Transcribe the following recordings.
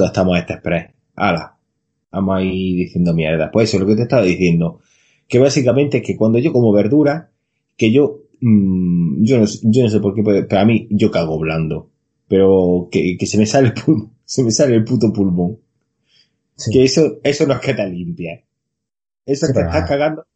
Pues a la estamos este express. Ala. Vamos a ir diciendo mierda. Pues eso es lo que te estaba diciendo. Que básicamente es que cuando yo como verdura, que yo, mm, yo, no, yo no sé por qué, pero a mí yo cago blando. Pero que, que se me sale el pulmón, se me sale el puto pulmón. Sí. Que eso, eso no es que te limpia. Eso Sí, que estás cagando.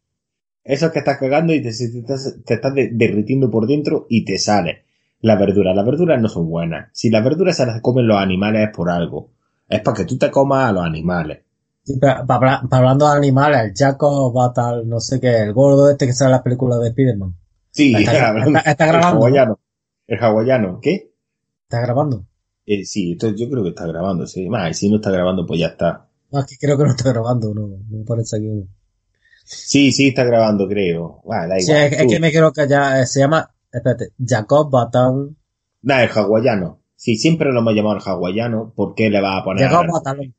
Eso es que estás cagando y te, te estás, te estás de- derritiendo por dentro y te sale. Las verduras, las verduras no son buenas. Si las verduras se las comen los animales es por algo. Es para que tú te comas a los animales. Sí, pero pa- pa- pa- hablando de animales, el Jaco Batal, no sé qué, el gordo este que sale en la película de Spiderman. Sí, Está- hablando- está- está el grabando, ¿no? hawaiano. El hawaiano, ¿qué? ¿Está grabando? Eh, sí, esto yo creo que está grabando, sí. Más, si no está grabando, pues ya está. No, es que creo que no está grabando, no, me parece aquí. Sí, sí, está grabando, creo. Ah, da Sí, es, que me quiero callar, eh, se llama, espérate, Jacob Batal, Nah, el hawaiano. Sí, siempre lo hemos llamado el hawaiano. ¿Por qué le vas a poner? Jacob Batalón.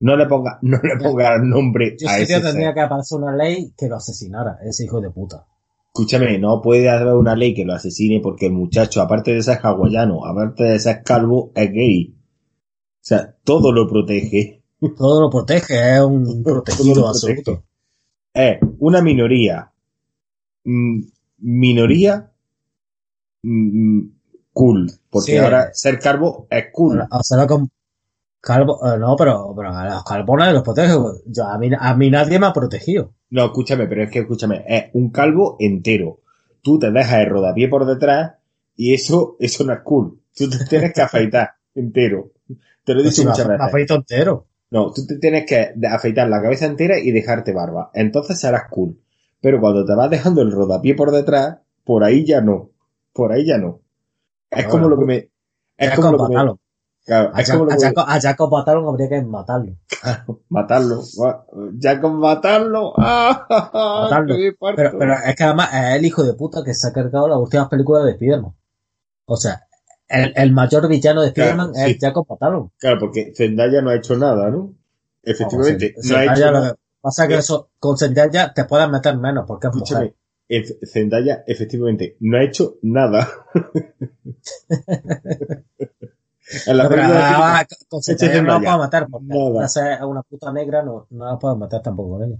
No le ponga, no le ponga el nombre Yo a sí ese tendría ser. que aparecer una ley que lo asesinara, ese hijo de puta. Escúchame, no puede haber una ley que lo asesine porque el muchacho, aparte de ser hawaiano, aparte de ser calvo, es gay. O sea, todo lo protege. Todo lo protege, es un protegido absoluto. Es una minoría. mm, minoría. mm, cool. Porque Sí. ahora ser calvo es cool. Hacerlo con calvo, eh, no, pero, pero a los calvones los protege. Yo, a, mí, a mí nadie me ha protegido. No, escúchame, pero es que escúchame, es un calvo entero. Tú te dejas el rodapié por detrás y eso, eso no es cool. Tú te tienes que afeitar entero. Te lo he Pues dicho si muchas veces. afeito entero. No, tú te tienes que afeitar la cabeza entera y dejarte barba. Entonces serás cool. Pero cuando te vas dejando el rodapié por detrás, por ahí ya no. Por ahí ya no. Es como lo que me... Es Jacob como lo que me... Claro, A, Jacob, a Jacob Batalón habría que matarlo. Matarlo. Ya con matarlo. ¡Ah! Matarlo. Pero, pero es que además es el hijo de puta que se ha cargado las últimas películas de Spiderman. O sea, el, el mayor villano de Claro, Spiderman sí. es Jacob Batalón. Claro, porque Zendaya no ha hecho nada, ¿no? Efectivamente, Vamos, no ha hecho lo que pasa es que Eh. eso, con Zendaya te puedes meter menos porque es mujer. Zendaya efectivamente no ha hecho nada. en la No, película con Zendaya no la puedo matar porque Nada. una puta negra, no, no la puedo matar tampoco con ella.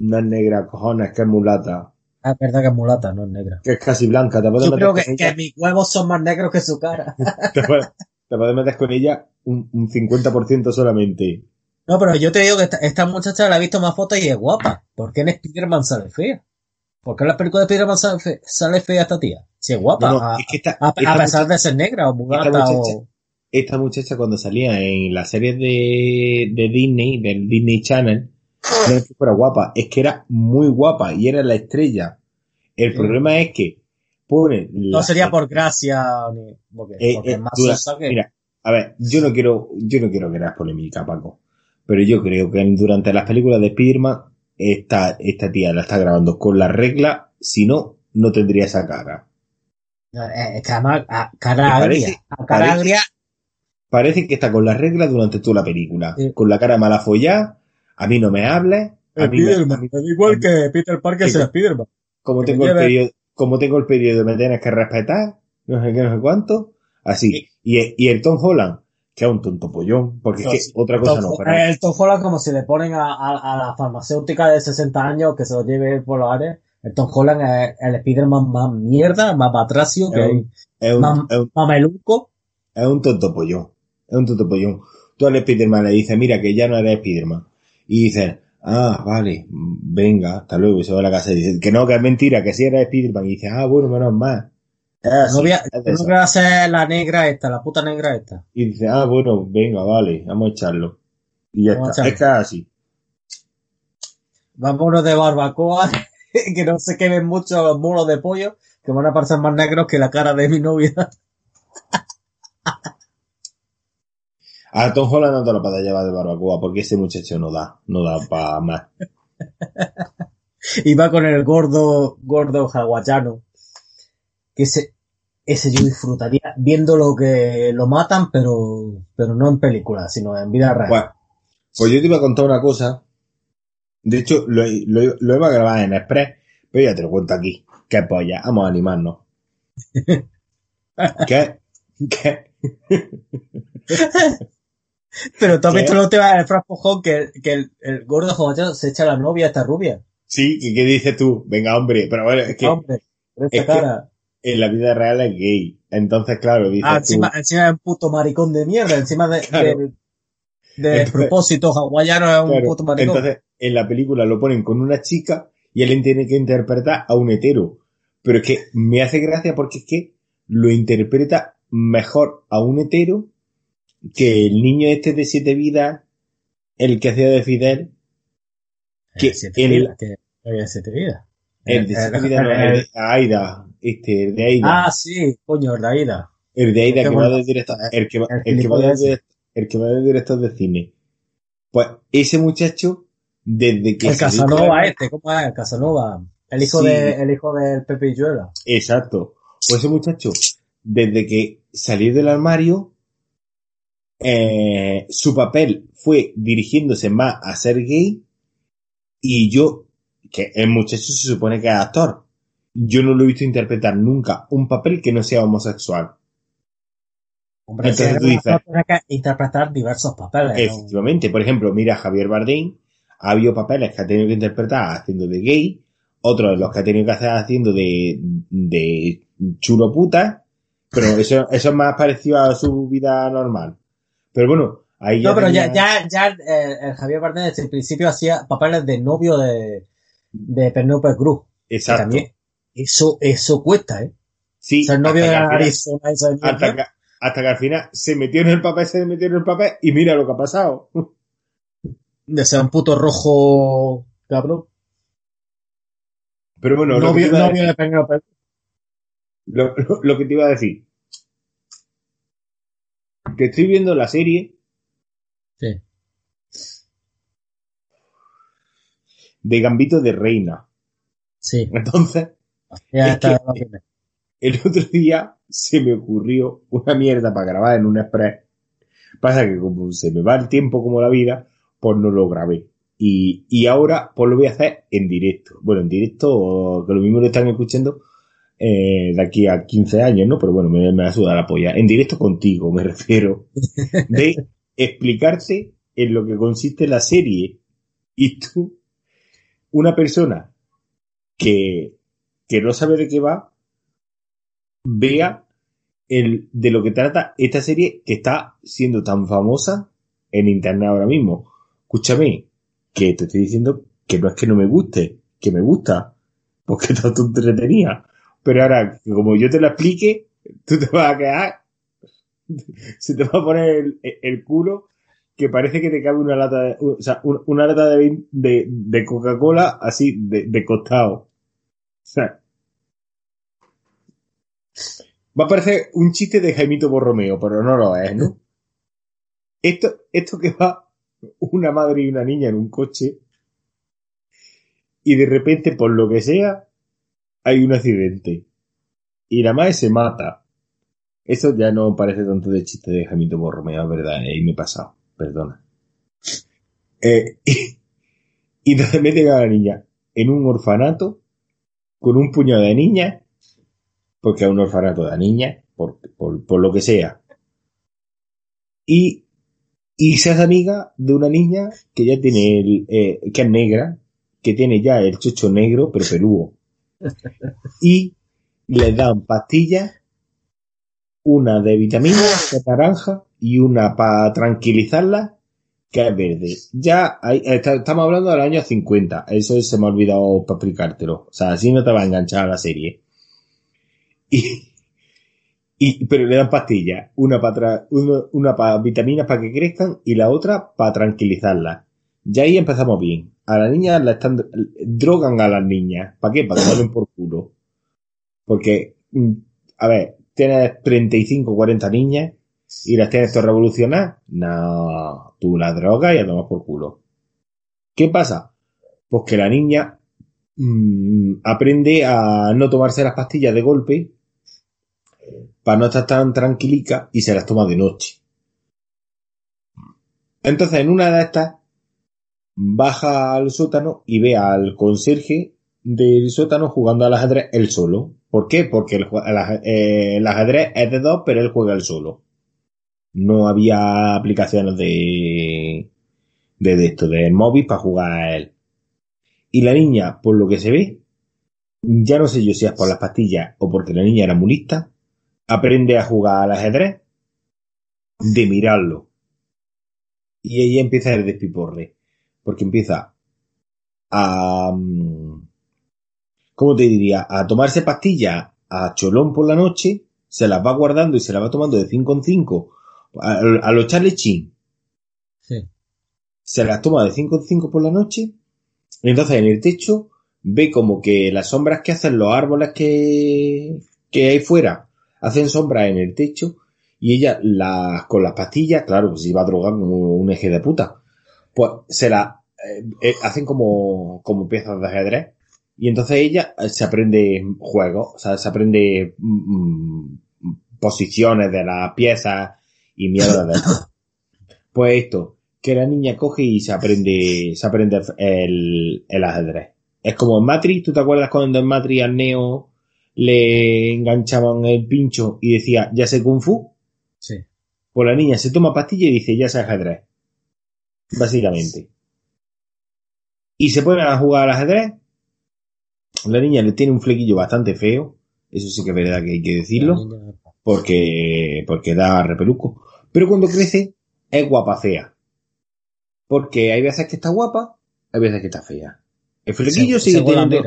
no es negra, cojones, que es mulata, Ah, Es verdad que es mulata, no es negra. que es casi blanca. Te puedes Yo meter creo que, que mis huevos son más negros que su cara. te puedes, te puedes meter con ella un, un 50% solamente. No, pero yo te digo que esta, esta muchacha la he visto más fotos y es guapa. ¿Por qué en Spider-Man sale fea? ¿Por qué en la película de Spider-Man sale, fe- sale fea esta tía? Si es guapa. No, no, a, es que esta, a- a esta pesar muchacha- de ser negra o mugata muchacha- o... esta muchacha cuando salía en la serie de, de Disney, del Disney Channel, no es que fuera guapa, es que era muy guapa y era la estrella. El Sí. problema es que pone No sería por gracia ni... Porque, eh, porque eh, más dura- que... Mira, a ver, yo no quiero, yo no quiero crear polémica, Paco, pero yo creo que durante las películas de Spiderman esta, esta tía la está grabando con la regla, si no, no tendría esa cara. Eh, Es que además, a cara agria. parece- A cara parece- agria, parece que está con las reglas durante toda la película. Sí. Con la cara mala follada, a mí no me hables, a mí me- igual que Peter Parker sea. Spiderman. como tengo el periodo, como tengo el periodo me tienes que respetar, no sé qué, no sé cuánto, así. Y, y el Tom Holland, que es un tonto pollón, porque es que otra cosa no, pero El Tom Holland como si le ponen a, a- a la farmacéutica de 60 años que se lo lleve por los aires. El Tom Holland es el Spiderman más mierda, más batracio, que un- es un, más, es un- más meluco. es un tonto pollón, es un tonto pollón. Tú al Spiderman le dices, mira que ya no eres Spiderman. Y dices, ah, vale, venga, hasta luego, y se va a la casa y dice, que no, que es mentira, que sí eres Spiderman. Y dices, ah, bueno, menos mal. Así, no voy a, no eso. voy a ser la negra esta, la puta negra esta. Y dice, ah, bueno, venga, vale, vamos a echarlo. Y ya Vamos está. Es así. Vámonos de barbacoa, que no se quemen mucho los mulos de pollo, que van a parecer más negros que la cara de mi novia. A Tom Holland no te lo puedes llevar de barbacoa porque ese muchacho no da, no da para más. y va con el gordo, gordo hawaiano. Que ese, ese yo disfrutaría viendo lo que lo matan, pero, pero no en película, sino en vida real. Pues, pues yo te iba a contar una cosa. De hecho, lo, lo, lo iba a grabar en Express, pero ya te lo cuento aquí. Qué polla, vamos a animarnos. ¿Qué? ¿Qué? pero tú has ¿Qué? visto la última de Frank Pujón que, que el, el gordo hawaiano se echa a la novia a esta rubia. Sí, ¿y qué dices tú? Venga, hombre, pero bueno, es que Hombre, esta es cara. En la vida real es gay. Entonces, claro, dices Ah, tú, encima, encima es un puto maricón de mierda, encima de, Claro. de, de Entonces- propósito hawaiano es un Claro, puto maricón. Entonces, en la película lo ponen con una chica y él tiene que interpretar a un hetero. Pero es que me hace gracia porque es que lo interpreta mejor a un hetero que el niño este de siete vidas, el que hacía de Fidel, que Eh, siete el- vidas, que había siete vidas. el de Eh, siete eh, vidas, no, eh, el de Aida, este, el de Aida, Ah, sí, coño, el de Aida qué que va bueno. de el que va, El el que va de, gilipollas ese. direct- el que va de director de cine. Pues ese muchacho, desde que El Casanova la- este, ¿cómo es? El Casanova. El hijo Sí. de, el hijo del Pepe Illuela. Exacto. Pues ese muchacho, desde que salió del armario, eh, su papel fue dirigiéndose más a ser gay y yo, que el muchacho se supone que es actor, yo no lo he visto interpretar nunca un papel que no sea homosexual. Hombre, Entonces tú dices- que interpretar diversos papeles. ¿no? Efectivamente, por ejemplo, mira a Javier Bardem, ha habido papeles que ha tenido que interpretar haciendo de gay, otros de los que ha tenido que hacer haciendo de, de chulo puta, pero eso, eso es más parecido a su vida normal. Pero bueno, ahí ya No, pero ya, tenía- ya, ya eh, el Javier Bardem desde el principio hacía papeles de novio de, de Penélope Cruz. Que Exacto. también, eso, eso cuesta, ¿eh? Sí, Ser novio de Arizona, esa hasta que, hasta que al final se metió en el papel, se metió en el papel y mira lo que ha pasado. de ser un puto rojo cabrón. Pero bueno, lo, que decir, lo- lo- lo que te iba a decir, que estoy viendo la serie Sí. de Gambito de Reina. Sí. Entonces, Ya está. el otro día se me ocurrió una mierda para grabar en un express. Pasa que como se me va el tiempo como la vida, pues no lo grabé. Y, y ahora pues lo voy a hacer en directo. Bueno, en directo, que lo mismo lo están escuchando eh, de aquí a 15 años, ¿no? Pero bueno, me, me ayuda la polla. En directo contigo, me refiero. De explicarte en lo que consiste la serie. Y tú, una persona que, que no sabe de qué va, vea el, de lo que trata esta serie que está siendo tan famosa en internet ahora mismo. Escúchame, que te estoy diciendo que no es que no me guste, que me gusta, porque está tú entretenida. Pero ahora, como yo te la explique, tú te vas a quedar, se te va a poner el, el culo que parece que te cabe una lata de, o sea, un- una lata de, de, de Coca-Cola así, de, de costado. Va a parecer un chiste de Jaimito Borromeo, pero no lo es, ¿no? Esto, esto que va una madre y una niña en un coche y de repente, por lo que sea, hay un accidente. Y la madre se mata. Eso ya no parece tanto de chiste de Jamito Borromeo, es verdad, ahí me he pasado, perdona. Eh, y, y entonces meten a la niña en un orfanato con un puñado de niñas, porque es un orfanato de niñas, por, por, por lo que sea. Y, y se hace amiga de una niña que ya tiene el, eh, que es negra, que tiene ya el chocho negro, pero peludo. Y le dan pastillas, una de vitaminas, de naranja, y una para tranquilizarla, que es verde. Ya está- estamos hablando del año 50. Eso se me ha olvidado explicártelo. O sea, así no te va a enganchar a la serie. Y, y, pero le dan pastillas. Una para una, una para vitaminas para que crezcan y la otra para tranquilizarlas. Ya ahí empezamos bien. A la niña la están, drogan a las niñas. ¿Para qué? Para que den por culo. Porque, mm, a ver, tienes 35, 40 niñas y las tienes todas revolucionadas. No, tú la drogas y a tomar por culo. ¿Qué pasa? Pues que la niña mm, aprende a no tomarse las pastillas de golpe para no estar tan tranquilica y se las toma de noche. Entonces, en una de estas, baja al sótano y ve al conserje del sótano jugando al ajedrez él solo. ¿Por qué? Porque el, el eh, el ajedrez es de dos, pero él juega él solo. No había aplicaciones de, de, de esto, del móvil para jugar a él. Y la niña, por lo que se ve, ya no sé yo si es por las pastillas o porque la niña era muy lista, aprende a jugar al ajedrez de mirarlo. Y ella empieza ir despiporre. Porque empieza a... mm, ¿Cómo te diría? A tomarse pastillas a cholón por la noche, se las va guardando y se las va tomando de 5 en 5 a, a los Charlie Chin. Sí. Se las toma de 5 en 5 por la noche. Y entonces en el techo ve como que las sombras que hacen los árboles que, que hay fuera hacen sombras en el techo y ella las, con las pastillas, claro, pues iba a drogar como un eje de puta. Pues se las eh, eh, hacen como, como piezas de ajedrez y entonces ella eh, se aprende juegos, o sea, se aprende mm, mm, posiciones de las piezas y mierda de. Pues esto, que la niña coge y se aprende, se aprende el, el ajedrez. Es como en Matrix, ¿tú te acuerdas cuando en Matrix al Neo le enganchaban el pincho y decía, ya sé Kung Fu? Sí. Pues la niña se toma pastilla y dice, ya sé ajedrez. Básicamente. Y se ponen a jugar al ajedrez. La niña le tiene un flequillo bastante feo. Eso sí que es verdad que hay que decirlo. Niña- Porque, porque da repeluco. Pero cuando crece, es guapa fea. Porque hay veces que está guapa, hay veces que está fea. El flequillo sigue teniendo.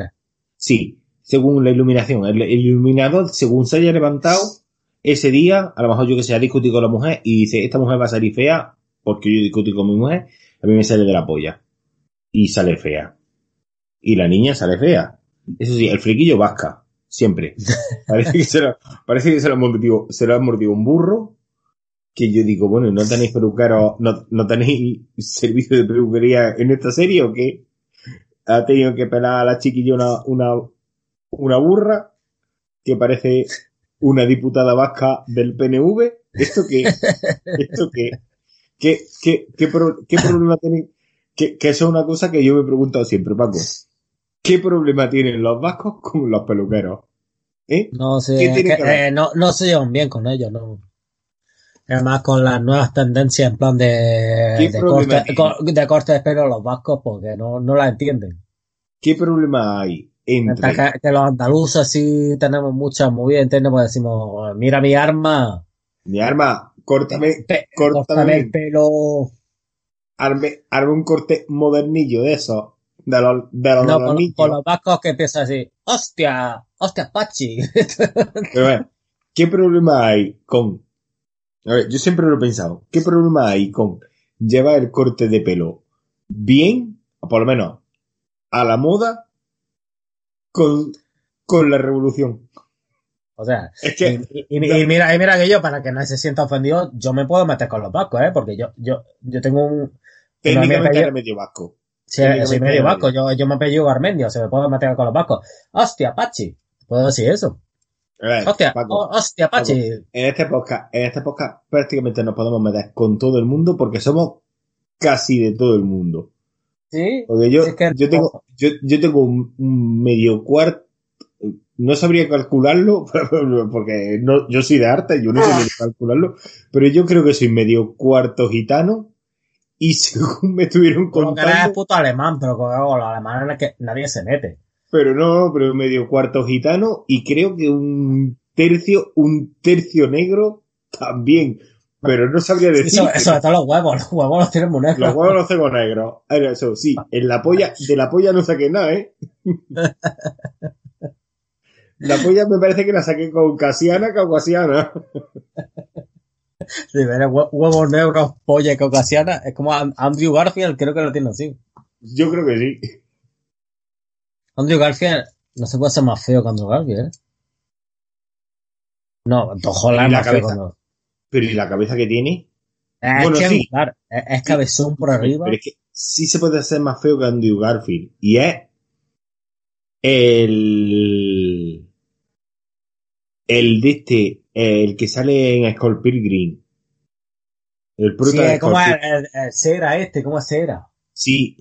Sí, según la iluminación. El, el iluminador, según se haya levantado, ese día, a lo mejor yo que sé, ha discutido con la mujer y dice, esta mujer va a salir fea porque yo discutí con mi mujer, a mí me sale de la polla. Y sale fea. Y la niña sale fea. Eso sí, el flequillo vasca. Siempre. Parece que se lo, parece que se lo, se un burro. Que yo digo, bueno, ¿no tenéis peluqueros, no, no tenéis servicio de peluquería en esta serie o qué? Ha tenido que pelar a la chiquilla una, una, una burra que parece una diputada vasca del PNV. ¿Esto qué? ¿Esto qué? ¿Qué, qué, qué, pro- qué problema tenéis? Que, que eso es una cosa que yo me he preguntado siempre, Paco. ¿Qué problema tienen los vascos con los peluqueros? ¿Eh? No sé, ¿Qué es tiene que, que ver? eh, no, no se llevan bien con ellos, no. Además con las nuevas tendencias en plan de, ¿Qué de, corte, de corte de pelo los vascos porque no, no la entienden. ¿Qué problema hay entre... Que, que los andaluces sí tenemos muchas movidas internas, pues decimos, mira mi arma, Mi arma, córtame, pe- córtame, córtame el pelo. arme, arme un corte modernillo de esos, de los, de los, No, de los vascos que empieza así, hostia, hostia, Pachi. Pero ¿qué problema hay con... A ver, yo siempre lo he pensado. ¿Qué problema hay con llevar el corte de pelo bien, o por lo menos a la moda, con, con la revolución? o sea, Es que... y, y- y mira, y mira que yo, para que nadie se sienta ofendido, yo me puedo meter con los vascos, ¿eh? Porque yo, yo, yo tengo un, Técnicamente era medio vasco. Sí, Técnicamente soy medio vasco, yo, yo me apellido Garmendia, se me puedo meter con los vascos. Hostia, Pachi. Puedo decir eso. Hostia, hostia, Pachi. En este podcast, en este podcast prácticamente nos podemos meter con todo el mundo porque somos casi de todo el mundo. Sí. Porque yo, yo tengo, yo, yo tengo un, medio cuarto, no sabría calcularlo, porque no, yo soy de arte, yo no sé calcularlo, pero yo creo que soy medio cuarto gitano, y según me estuvieron contando... que eres puto alemán, pero con los alemanes es que nadie se mete. Pero no, pero medio cuarto gitano, y creo que un tercio, un tercio negro también. Pero no sabría decir. Eso, eso están los huevos, los huevos los tienen muy negros. Los huevos los tengo negros. Eso, sí, en la polla, de la polla no saqué nada, ¿eh? La polla me parece que la saqué con casiana, caucasiana. Sí, huevos negros, polla caucasiana. Es como Andrew Garfield, creo que lo tiene así. Yo creo que sí. Andrew Garfield no se puede ser más feo que Andrew Garfield, ¿eh? No, ojalá la cabeza. Pero ¿y la cabeza que tiene? Es bueno, que sí. es, cabezón por arriba. Pero es que sí se puede hacer más feo que Andrew Garfield. Y es el el de este, el que sale en Skull Pilgrim. El prota sí, ¿cómo cera este? ¿Cómo es cera? Sí,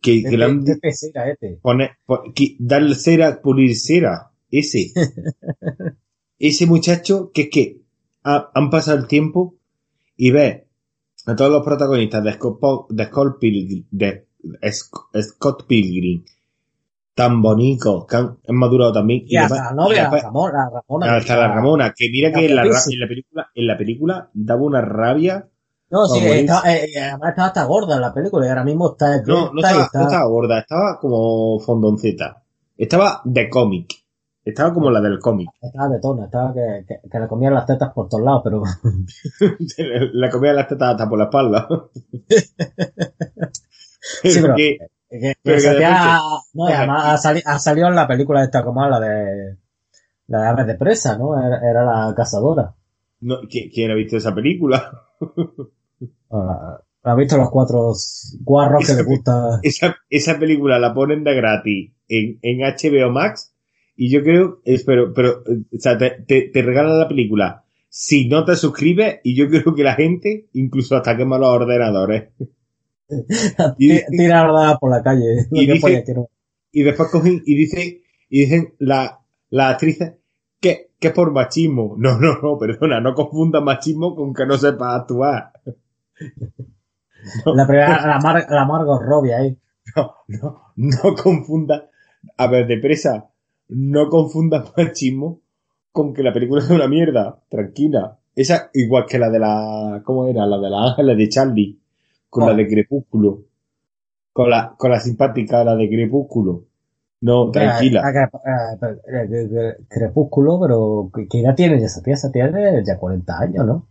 que, que han... cera este. Pone, que, darle cera, pulir cera. Ese. ese muchacho que es que han pasado el tiempo y ve a todos los protagonistas de Scott, de Pilgrim, de Scott Pilgrim tan bonito, que han, madurado también. Y, hasta la novia, la Ramona, Ramona. Hasta la Ramona, que mira que en la, en la, película, en la película daba una rabia. No, sí, eh, eh, además estaba hasta gorda en la película y ahora mismo está... No, no estaba, no estaba gorda, estaba como fondonceta. Estaba de cómic. Estaba como la del cómic. Estaba de tono, estaba que, que, le comían las tetas por todos lados, pero... le comían las tetas hasta por la espalda. sí, pero, que, no, además ha, salido en la película esta como la de la de Aves de Presa, ¿no? Era, la cazadora. No, ¿quién, ha visto esa película? Ah, ha visto los cuatro guarros que le gusta. Esa, esa película la ponen de gratis en, en HBO Max y yo creo, espero, pero, o sea, te, te, te regalan la película si no te suscribes y yo creo que la gente incluso hasta quema los ordenadores. Tira por la calle. Y, después cogen y dicen, y dicen la, la actrices que, que es por machismo. No, no, no, perdona, no confunda machismo con que no sepa actuar. La primera, la, Mar, la Margot Robbie ahí. No, no, no confunda. A ver, depresa, no confunda machismo con que la película es una mierda. Tranquila. Esa, igual que la de la, ¿cómo era? La de la Ángeles de Charlie con la de Crepúsculo. Con la, con la simpática, la de Crepúsculo. No, tranquila. Crepúsculo, pero ¿qué edad tiene esa pieza? Tiene ya 40 años, ¿no?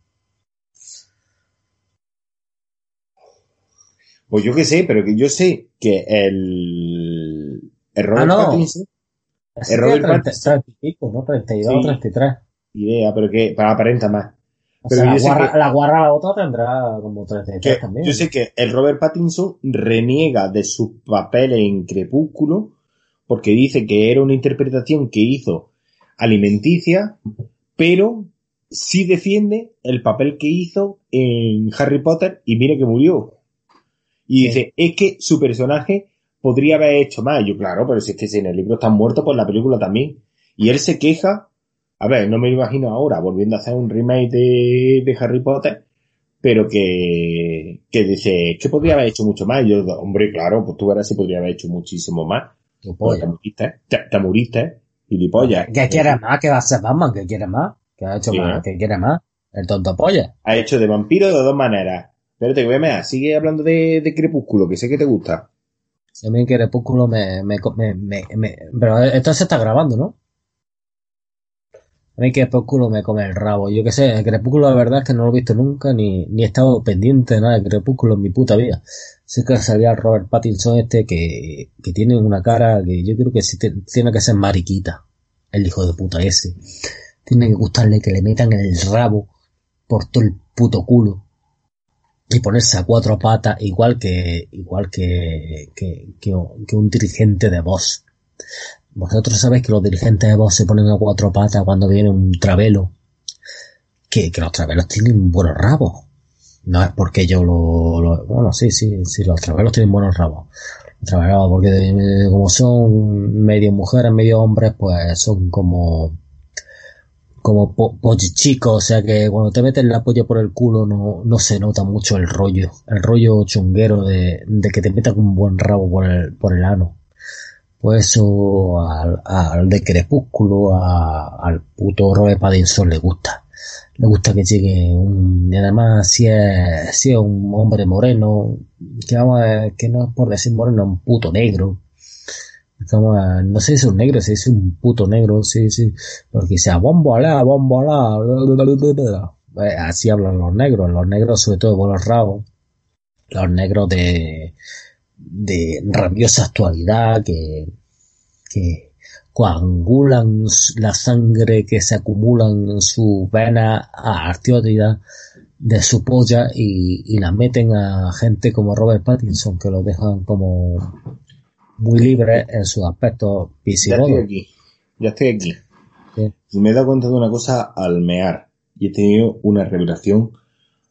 Pues yo qué sé, pero que yo sé que el, el Robert ah, no. Pattinson. El Robert 30, Pattinson. 30 y pico, ¿no? 32 o 33. Idea, pero que para aparenta más. Pero la, guarra, la guarra la otra tendrá como 33 también. Yo sé que el Robert Pattinson reniega de su papel en Crepúsculo porque dice que era una interpretación que hizo alimenticia, pero sí defiende el papel que hizo en Harry Potter y mira que murió. Y dice, es que su personaje podría haber hecho más. yo, claro, pero si es que si en el libro está muerto, pues la película también. Y él se queja a ver, no me imagino ahora volviendo a hacer un remake de, Harry Potter, pero que, que dice, que podría haber hecho mucho más. yo, hombre, claro, pues tú verás si podría haber hecho muchísimo más. Pues te muriste, te, te muriste, gilipollas. ¿Qué quieres más? ¿Qué va a ser Batman? ¿Qué quieres más? ¿Qué ha hecho más? ¿Qué quieres más? El tonto polla. Ha hecho de vampiro de dos maneras. Espérate, voy a mirar. Sigue hablando de, de Crepúsculo, que sé que te gusta. A mí Crepúsculo me, me, me, me, Pero esto se está grabando, ¿no? A mí Crepúsculo me come el rabo. Yo qué sé, Crepúsculo la verdad es que no lo he visto nunca, ni, ni he estado pendiente de nada de Crepúsculo en mi puta vida. Sé que salía Robert Pattinson este que, que tiene una cara que yo creo que sí tiene que ser mariquita. El hijo de puta ese. Tiene que gustarle que le metan el rabo por todo el puto culo. Y ponerse a cuatro patas igual que, igual que, que, que, que un dirigente de voz vosotros sabéis que los dirigentes de Vox se ponen a cuatro patas cuando viene un travelo. Que, que los travelos tienen buenos rabos. No es porque yo lo, lo- bueno, sí, sí, sí, los travelos tienen buenos rabos. Los travelos, porque como son medio mujeres, medio hombres, pues son como, como po chicos, o sea que cuando te metes la polla por el culo no, no se nota mucho el rollo, el rollo chunguero de, de que te metan un buen rabo por el, por el ano. Pues al, al de Crepúsculo, al puto Robert Pattinson le gusta. Le gusta que llegue un, y además si es, si es un hombre moreno, que vamos a, que no es por decir moreno, un puto negro. A- no sé si es un negro, si es un puto negro, sí, sí, porque sea bombo alá, bombo alá, bla, bla, bla, bla, bla. Eh, así hablan los negros, los negros sobre todo de buenos rabos, los negros de, de rabiosa actualidad que, que coagulan la sangre que se acumula en su vena arterial de su polla y, y la meten a gente como Robert Pattinson que lo dejan como muy libre en sus aspectos Ya estoy aquí. Ya estoy aquí. Sí. Y me he dado cuenta de una cosa al mear. Y he tenido una revelación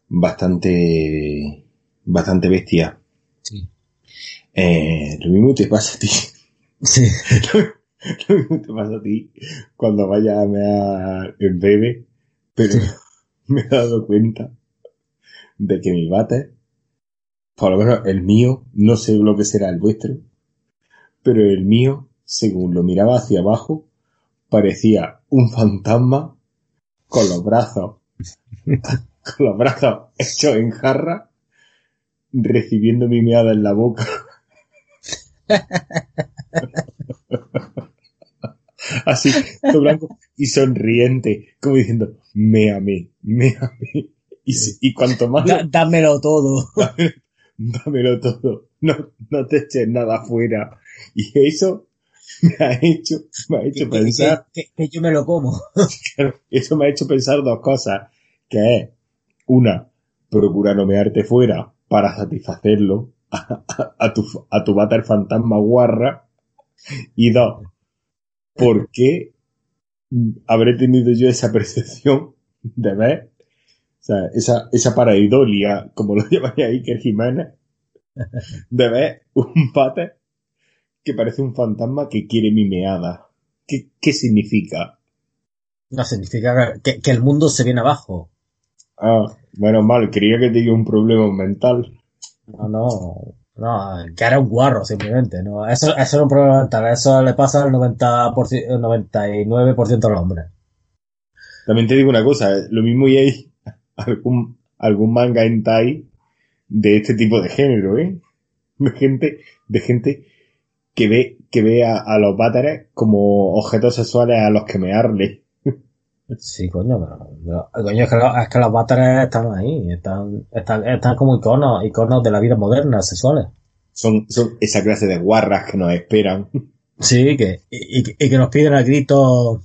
bastante, bastante bestia. Eh, lo mismo te pasa a ti. Sí. lo mismo te pasa a ti cuando vayas a mear en bebé. Pero Sí. me he dado cuenta de que mi bate, por lo menos el mío, no sé lo que será el vuestro, pero el mío, según lo miraba hacia abajo, parecía un fantasma con los brazos, con los brazos hechos en jarra, recibiendo mi meada en la boca. Así, todo blanco y sonriente, como diciendo, méame, méame. Y, si- y cuanto más Da- dámelo todo. dámelo todo, no, no te eches nada afuera. Y eso me ha hecho, me ha hecho Que, pensar, que- que- que yo me lo como. eso me ha hecho pensar dos cosas, que es, una, procura no mearte fuera para satisfacerlo a, a- a tu, a tu váter fantasma guarra, y dos, ¿por qué habré tenido yo esa percepción de ver, o sea, esa, esa paraidolia, como lo llamaría Iker Jiménez, de ver un pate que parece un fantasma que quiere mi meada? ¿Qué, qué significa? No significa que, que el mundo se viene abajo. Ah, menos mal, creía que tenía un problema mental. No, no, no, que era un guarro simplemente. No, eso, eso era un problema mental. Eso le pasa al 90%, el 99% de los hombres. También te digo una cosa, eh, lo mismo y hay algún, algún manga hentai de este tipo de género, ¿eh? De gente, de gente que ve, que ve a, los váteres como objetos sexuales a los que mearle. Sí, coño, pero, pero- coño, es que, los- es que los váteres están ahí, están, están, están como iconos, iconos de la vida moderna, sexuales. Son, son esa clase de guarras que nos esperan. Sí, que, y, y- y que nos piden a gritos,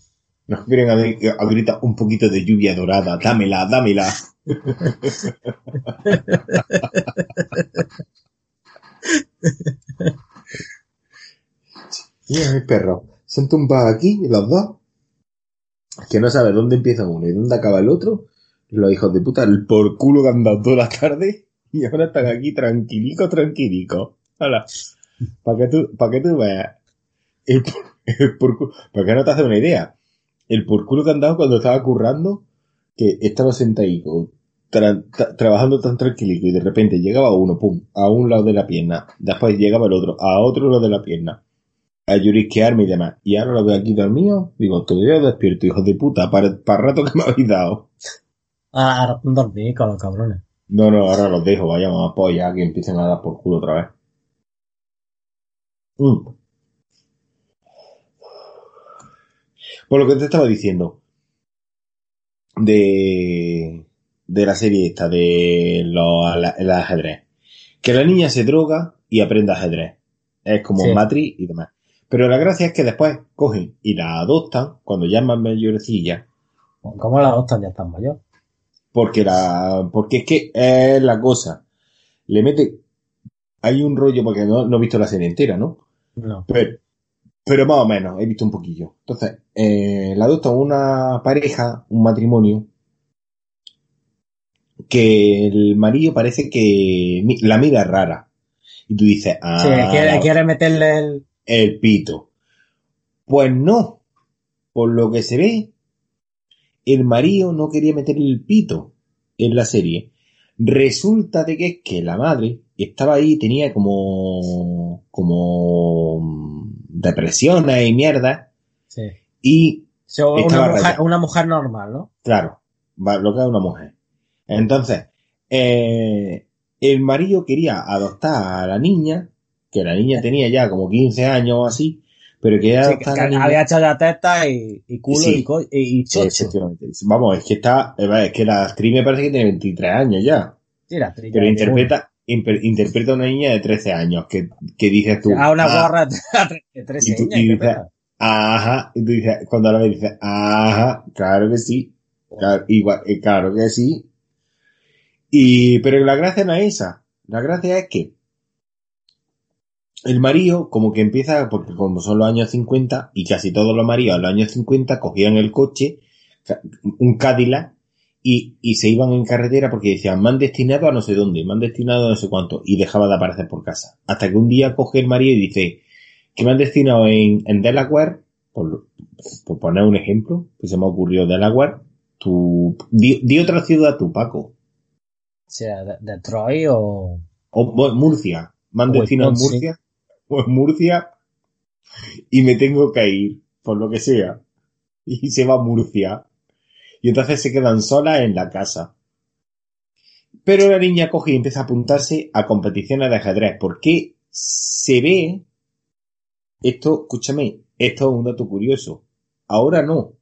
Nos vienen a, a gritar un poquito de lluvia dorada. Dámela, dámela. Mira, mi perro. Se han tumbado aquí, los dos. Que no sabe dónde empieza uno y dónde acaba el otro. Los hijos de puta, el por culo que han dado toda la tarde. Y ahora están aquí tranquilicos, tranquilicos. Hola. Para que tú, tú veas. El, por- el culo. Para que no te haces una idea. El por culo que han dado cuando estaba currando. Que estaba sentadico. tra- tra- trabajando tan tranquilico. Y de repente llegaba uno, pum, a un lado de la pierna. Después llegaba el otro, a otro lado de la pierna a llorisquearme y demás. Y ahora lo veo aquí dormido. Digo, todavía despierto, hijos de puta, para, para rato que me habéis dado. a, a dormir con los cabrones. No, no, ahora los dejo, vayamos a polla, que empiecen a dar por culo otra vez. Mm. Por lo que te estaba diciendo. De, de la serie esta, de los, la- el ajedrez. Que la niña se droga y aprende ajedrez. Es como Sí. Matrix y demás. Pero la gracia es que después cogen y la adoptan cuando ya es más mayorcilla. ¿Cómo la adoptan ya tan mayor? Porque la, porque es que es la cosa. Le mete, hay un rollo, porque no, no he visto la serie entera, ¿no? No. Pero Pero más o menos, he visto un poquillo. Entonces, eh, la adopta una pareja, un matrimonio, que el marido parece que la mira rara. Y tú dices, ah, Sí, quiere, quiere meterle el... el pito. Pues no. Por lo que se ve, el marido no quería meterle el pito en la serie. Resulta de que es que la madre estaba ahí, tenía como, como depresiones y mierda, Sí. y So, una, mujer, una mujer normal, ¿no? Claro, lo que es una mujer. Entonces, eh, el marido quería adoptar a la niña, que la niña tenía ya como 15 años o así, pero quería Sí, adoptar que niña. había hecho ya testa y, y culo Sí. y, y, chocho. Efectivamente. Vamos, es que está, es que la actriz me parece que tiene 23 años ya, Sí, la actriz pero ya interpreta, interpreta a una niña de 13 años, que, que dices tú. una- A una "Ah, gorra de 13 Y tú- años, y dices. Ajá, y tú dices, cuando la ves dices, ajá, claro que sí, claro, igual, eh, claro que sí. Y, pero la gracia no es esa, la gracia es que el marido como que empieza, porque como son los años 50, y casi todos los maridos a los años 50 cogían el coche, un Cadillac, y, y se iban en carretera porque decían, me han destinado a no sé dónde, me han destinado a no sé cuánto, y dejaba de aparecer por casa. Hasta que un día coge el marido y dice, que me han destinado en, en Delaware, por, por poner un ejemplo, que se me ocurrió Delaware, tu, di, di otra ciudad tú, Paco, O sea, de- Detroit o... o bueno, Murcia, me han O destinado en. Murcia, en Murcia, y me tengo que ir, por lo que sea, y se va a Murcia, y entonces se quedan solas en la casa. Pero la niña coge y empieza a apuntarse a competiciones de ajedrez, porque se ve, esto, escúchame, esto es un dato curioso. Ahora no.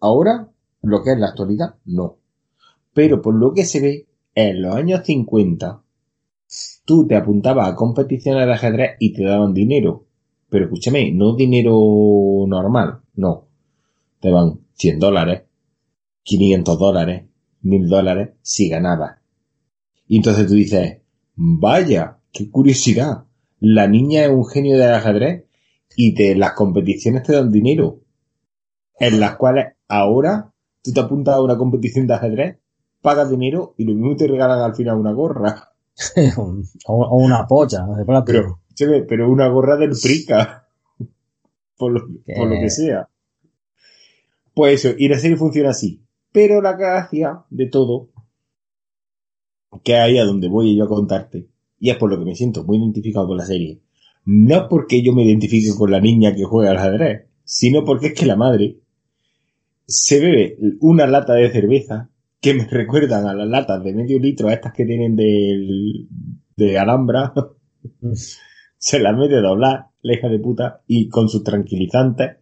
Ahora, lo que es la actualidad, no. Pero por lo que se ve, en los años 50, tú te apuntabas a competiciones de ajedrez y te daban dinero. Pero escúchame, no dinero normal, no. Te dan 100 dólares, 500 dólares, 1000 dólares si ganabas. Y entonces tú dices, vaya, qué curiosidad. La niña es un genio del ajedrez y te, las competiciones te dan dinero. En las cuales ahora tú te apuntas a una competición de ajedrez, pagas dinero y lo mismo te regalan al final una gorra. o, o una polla. plástico. Pero, pero una gorra del frica. Por lo, por lo Que- sea. Pues eso, y la serie funciona así. Pero la gracia de todo, que hay a donde voy yo a contarte, y es por lo que me siento muy identificado con la serie, no porque yo me identifique con la niña que juega al ajedrez, sino porque es que la madre se bebe una lata de cerveza que me recuerdan a las latas de medio litro, a estas que tienen del, de Alhambra, se las mete doblar, la hija de puta, y con sus tranquilizantes,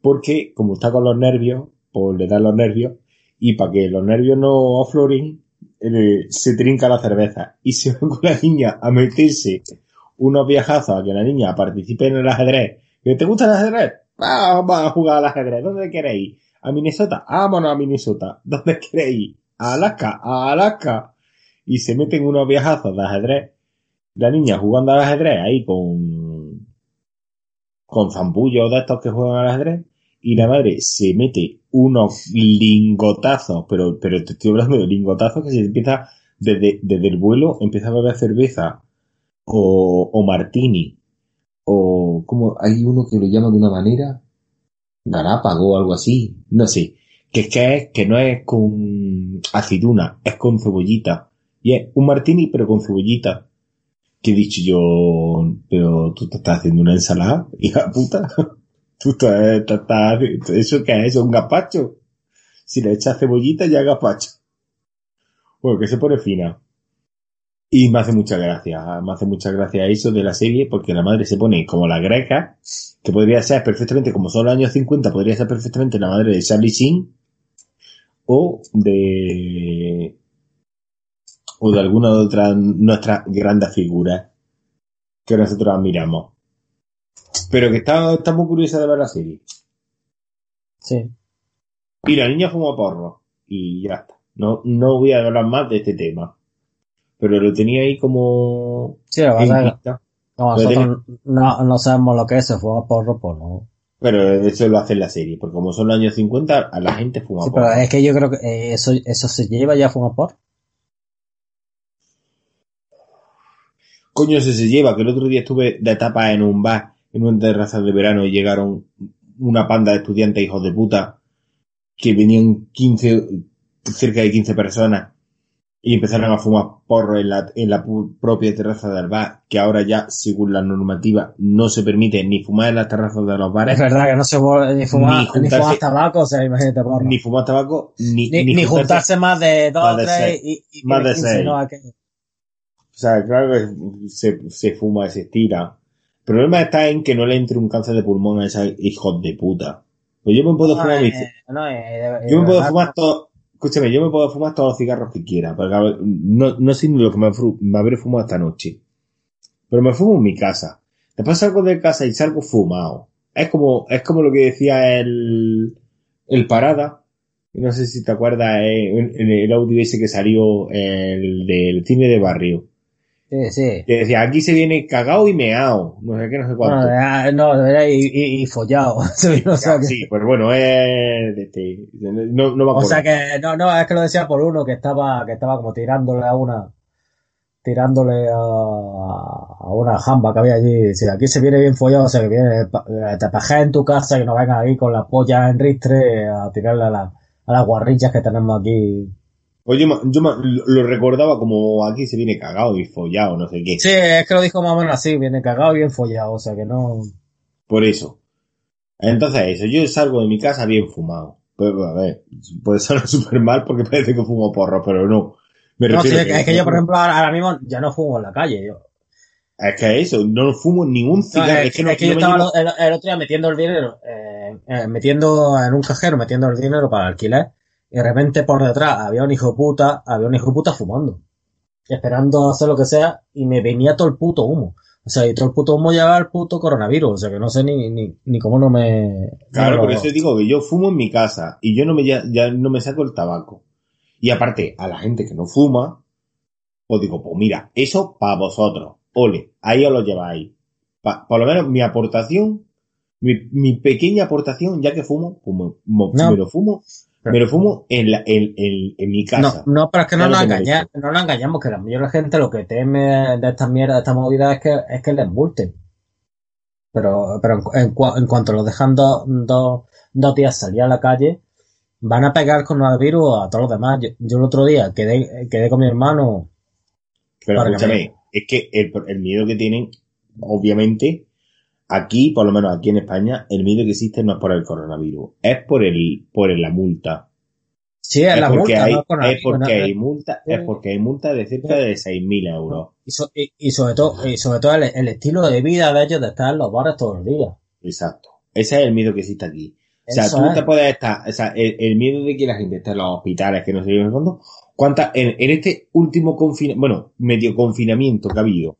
porque como está con los nervios, pues le da los nervios, y para que los nervios no afloren, eh, se trinca la cerveza, y se va con la niña a meterse unos viajazos a que la niña participe en el ajedrez. ¿Que ¿Te gusta el ajedrez? Vamos a jugar al ajedrez. ¿Dónde queréis? ¿A Minnesota? Vámonos a Minnesota. ¿Dónde queréis? A Alaska, a Alaska. Y se meten unos viajazos de ajedrez. La niña jugando al ajedrez ahí con, con zambullos de estos que juegan al ajedrez. Y la madre se mete unos lingotazos, pero, pero te estoy hablando de lingotazos que se empieza desde, desde el vuelo, empieza a beber cerveza o, o martini o como hay uno que lo llama de una manera galápago o algo así. No sé. Que es que es que no es con aceituna es con cebollita. Y es un martini pero con cebollita. Que he dicho yo pero tú te estás haciendo una ensalada hija puta. Tú estás, te estás- eso que es un gazpacho si le echas cebollita ya gazpacho. Bueno que se pone fina y me hace mucha gracia, me hace mucha gracia eso de la serie, porque la madre se pone como la greca, que podría ser perfectamente, como son los años 50, podría ser perfectamente la madre de Charlie Sheen, o de, o de alguna de otras nuestras grandes figuras que nosotros admiramos. Pero que está, está muy curiosa de ver la serie. Sí. Y la niña fuma porro. Y ya está. No, no voy a hablar más de este tema. Pero lo tenía ahí como Sí, lo pasa. No, nosotros no, no sabemos lo que es, se fuma porro, pues no. Pero eso lo hace en la serie, porque como son los años 50, a la gente fuma Sí, porro. pero es que yo creo que eh, eso, eso se lleva ya a fumar porro. Coño, se se lleva, que el otro día estuve de etapa en un bar, en una terraza de verano, y llegaron una panda de estudiantes hijos de puta, que venían 15, cerca de 15 personas, y empezaron a fumar porro en la, en la propia terraza del bar, que ahora ya, según la normativa, no se permite ni fumar en las terrazas de los Es bares, verdad que no se puede ni fumar, Ni fumar tabaco, o sea, imagínate porro. ni fumar tabaco, ni, Ni, ni juntarse más de dos o tres y, y Más de 15, seis. no, es O sea, claro que se, se fuma, se estira. El problema está en que no le entre un cáncer de pulmón a esos hijos de puta. Pues yo me puedo fumar mis- eh, eh, Yo me puedo verdad, fumar todo, escúchame, yo me puedo fumar todos los cigarros que quiera, ver, no, no sé ni lo que me, me habré fumado esta noche. Pero me fumo en mi casa. Después salgo de casa y salgo fumado. Es como, es como lo que decía el, el parada. No sé si te acuerdas eh, en el audio ese que salió el del cine de barrio. Sí, sí. Que decía, aquí se viene cagao y meao. No sé qué, no sé cuánto. No, de verdad, y, y, y follado. o sea que, sí, pues bueno, es, de este, no, no me o acuerdo. sea que, no, no, es que lo decía por uno que estaba, que estaba como tirándole a una, tirándole a, a una jamba que había allí. Dice, aquí se viene bien follado, o sea que viene, eh, te pajeas en tu casa y no vengas ahí con la polla en ristre a tirarle a, la, a las guarrillas que tenemos aquí. Pues yo, lo, recordaba como aquí se viene cagado y follado, no sé qué. Sí, es que lo dijo más o menos así, viene cagado y bien follado, o sea que no. Por eso. Entonces eso, yo salgo de mi casa bien fumado. Pues, a ver, puede sonar súper mal porque parece que fumo porro, pero no. Me No, sí, es que, es que yo, por ejemplo, ahora, ahora mismo ya no fumo en la calle. Yo, Es que eso, no fumo ningún No, cigarro. es, es que no, es que no yo estaba el otro día metiendo el dinero, eh, eh, metiendo en un cajero, metiendo el dinero para alquiler, y de repente por detrás había un hijo puta, había un hijo puta fumando, esperando hacer lo que sea, y me venía todo el puto humo. O sea, y todo el puto humo llevaba el puto coronavirus, o sea que no sé ni, ni, ni cómo no me... Claro, no por lo- eso digo que yo fumo en mi casa y yo no me ya, ya no me saco el tabaco. Y aparte, a la gente que no fuma, os digo, pues mira, eso para vosotros. Ole, ahí os lo lleváis. Pa- por lo menos mi aportación, mi, mi pequeña aportación, ya que fumo, pues me- No. me lo fumo, me lo fumo en, la, en, en, en mi No, casa. no, pero es que no nos engañamos, no nos engañamos, que la mayoría de la gente lo que teme de estas mierdas, de estas movidas es que, es que les multen. Pero, pero en, en cua- en cuanto lo dejan dos, dos, dos días salir a la calle, van a pegar con el virus a todos los demás. Yo, yo el otro día quedé, quedé con mi hermano, Pero que escúchame, es que el, el miedo que tienen, obviamente, aquí, por lo menos aquí en España, el miedo que existe no es por el coronavirus, es por el, por la multa. sí, es, es la porque multa, hay, no es virus, porque hay multa, es porque hay multa de cerca de 6.000 euros. y, so- y- y sobre todo, y sobre todo el, el estilo de vida de ellos de estar en los bares todos los días. Exacto. Ese es el miedo que existe aquí. O sea, tú es. te puedes estar, o sea, el, el miedo de que la gente esté en los hospitales, que no sé en el fondo, cuántas, en, en este último confinamiento, bueno, medio confinamiento que ha habido,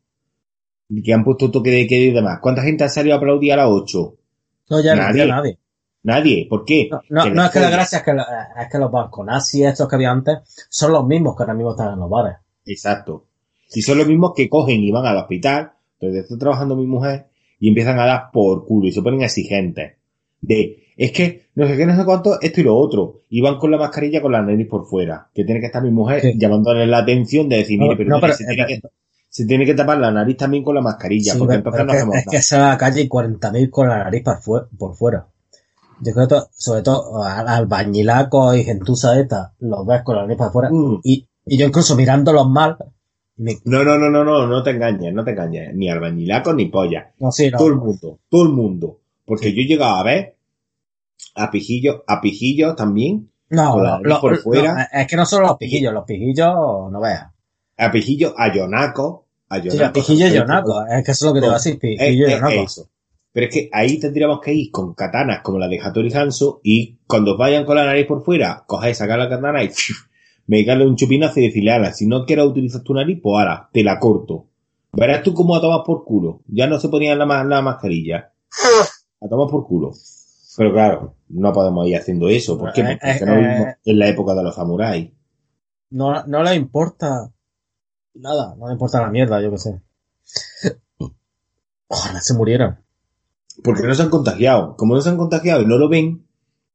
que han puesto toque de queda y demás, ¿cuánta gente ha salido a aplaudir a las 8? No, ya Nadie. no, nadie. Nadie. ¿Por qué? No, no, no es que la gracia es que, la- es que los balconazis estos que había antes son los mismos que ahora mismo están en los bares. Exacto. Si son los mismos que cogen y van al hospital, donde está trabajando mi mujer, y empiezan a dar por culo y se ponen exigentes. De, es que no sé qué, no sé cuánto, esto y lo otro. Y van con la mascarilla con la nariz por fuera. Que tiene que estar mi mujer Sí. llamándole la atención de decir, No, mire, pero, no, pero- se, tiene que, se tiene que tapar la nariz también con la mascarilla, Sí, porque entonces pero no es, que, que sale a la calle y 40.000 con la nariz por, fue- por fuera. Yo creo que, sobre todo, al albañilacos y gentuza esta, los ves con la nariz por fuera. Mm. Y, y yo incluso mirándolos mal, me- No, no, no, no, no, no te engañes, no te engañes. Ni albañilacos ni polla. no, sí, no. Todo el mundo, todo el mundo. Porque yo he llegado a ver a pijillos, a pijillos también, No, con la lo- por lo- fuera. es que no solo los pijillos, los pijillos, no veas. a pijillos, a yonaco, a Sí, los yonaco. pijillos y yonaco, es que eso es lo que te va a decir, Es, pijillos y es yonaco. eso. Pero es que ahí tendríamos que ir con katanas como la de Hattori Hanzo y cuando vayan con la nariz por fuera, cogéis, sacar la katana y medicarle un chupinazo y decirle, ala, si no quieres utilizar tu nariz, pues ahora, te la corto. Verás tú cómo a tomar por culo. Ya no se ponían la, la mascarilla. A tomar por culo. Pero claro, no podemos ir haciendo eso. ¿Por qué? Eh, Porque que eh, no vivimos eh. en la época de los samuráis. No, no le importa nada, no le importa la mierda, yo qué sé. Ojalá se murieran. Porque no se han contagiado. Como no se han contagiado y no lo ven,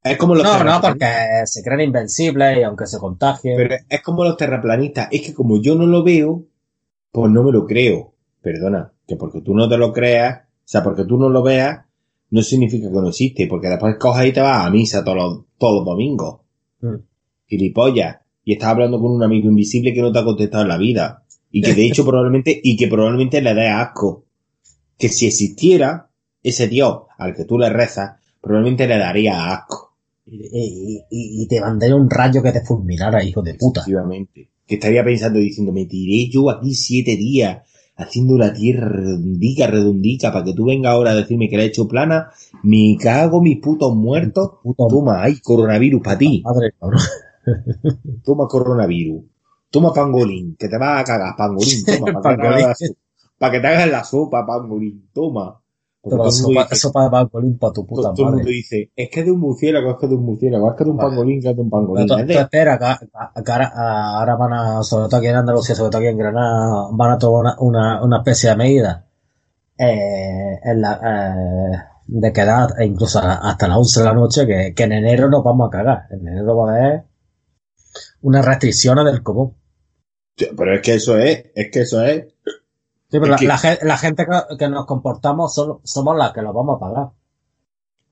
es como los No, no, porque se creen invencibles y aunque se contagien. Pero es como los terraplanistas. Es que como yo no lo veo, pues no me lo creo. Perdona, que porque tú no te lo creas, o sea, porque tú no lo veas, no significa que no existe. Porque después coges y te vas a misa todos los, todos los domingos. Mm. Gilipollas. Y estás hablando con un amigo invisible que no te ha contestado en la vida. Y que de hecho probablemente, y que probablemente le dé asco. Que si existiera ese Dios al que tú le rezas, probablemente le daría asco. Y, y- y- y te mandaría un rayo que te fulminara, hijo de puta. Efectivamente. Que estaría pensando diciendo, me tiré yo aquí siete días haciendo la tierra redondica, redondica, para que tú vengas ahora a decirme que la he hecho plana, me cago mis putos muertos. Puto Toma, ay, coronavirus para ti. madre, cabrón. Toma coronavirus. Toma pangolín, que te vas a cagar, pangolín, toma, para que, te Pangolín. hagas la sopa, para que te hagas la sopa, pangolín, toma. Pero mundo sopa, dice- sopa de pangolín para tu todo- puta todo el mundo madre. dice, es que es de un murciélago, es que es de un murciélago, es que de un Vale. pangolín, que es de un Pero pangolín. Es de- espera, que, que- que ahora, van a, sobre todo aquí en Andalucía, sobre todo aquí en Granada, van a tomar una, una, una especie de medida eh, en la, eh, de quedar e incluso hasta las 11 de la noche, que, que en enero nos vamos a cagar. En enero va a haber unas restricciones del común. Pero es que eso es, es que eso es Sí, pero Es la, que- la gen- la gente que, que nos comportamos solo- somos las que lo vamos a pagar.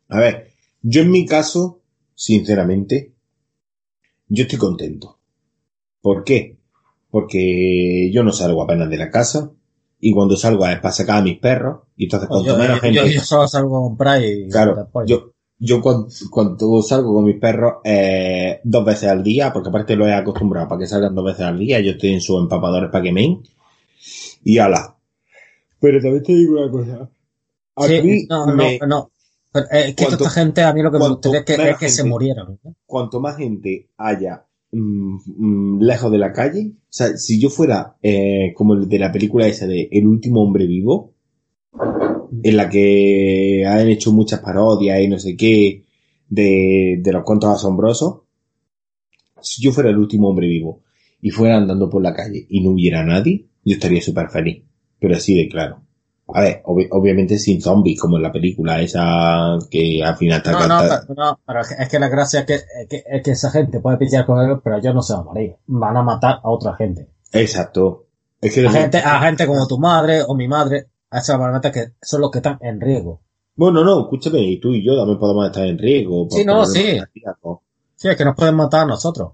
A ver, yo en mi caso, sinceramente, yo estoy contento. ¿Por qué? Porque yo no salgo apenas de la casa y cuando salgo es para sacar a mis perros y entonces cuanto Yo, menos yo- gente... yo- yo solo salgo a comprar y... Claro, yo, yo cuando, cuando salgo con mis perros eh, dos veces al día, porque aparte lo he acostumbrado para que salgan dos veces al día, yo estoy en sus empapadores para que me y ala. Pero también te digo una cosa. A Sí, mí no, me- no, no. Pero, eh, es que Cuanto- toda esta gente, a mí lo que me gustaría es que, menos es que se murieran. ¿no? cuanto más gente haya mm, mm, lejos de la calle, o sea, si yo fuera eh, como el de la película esa de El último hombre vivo, en la que han hecho muchas parodias y no sé qué de, de los cuentos asombrosos, si yo fuera el último hombre vivo y fuera andando por la calle y no hubiera nadie, yo estaría súper feliz, pero así de claro. A ver, obvi- obviamente sin zombies, como en la película esa que al final te No, no, pero, no, pero es que- es que la gracia es que, es que, es que esa gente puede pillar con ellos, pero ellos no se van a morir. Van a matar a otra gente. Exacto. Es que A gente, a gente como tu madre o mi madre, a esa barbaneta que son los que están en riesgo. Bueno, no, escúchame, y tú y yo también podemos estar en riesgo. Sí, no, sí. Sí, es que nos pueden matar a nosotros.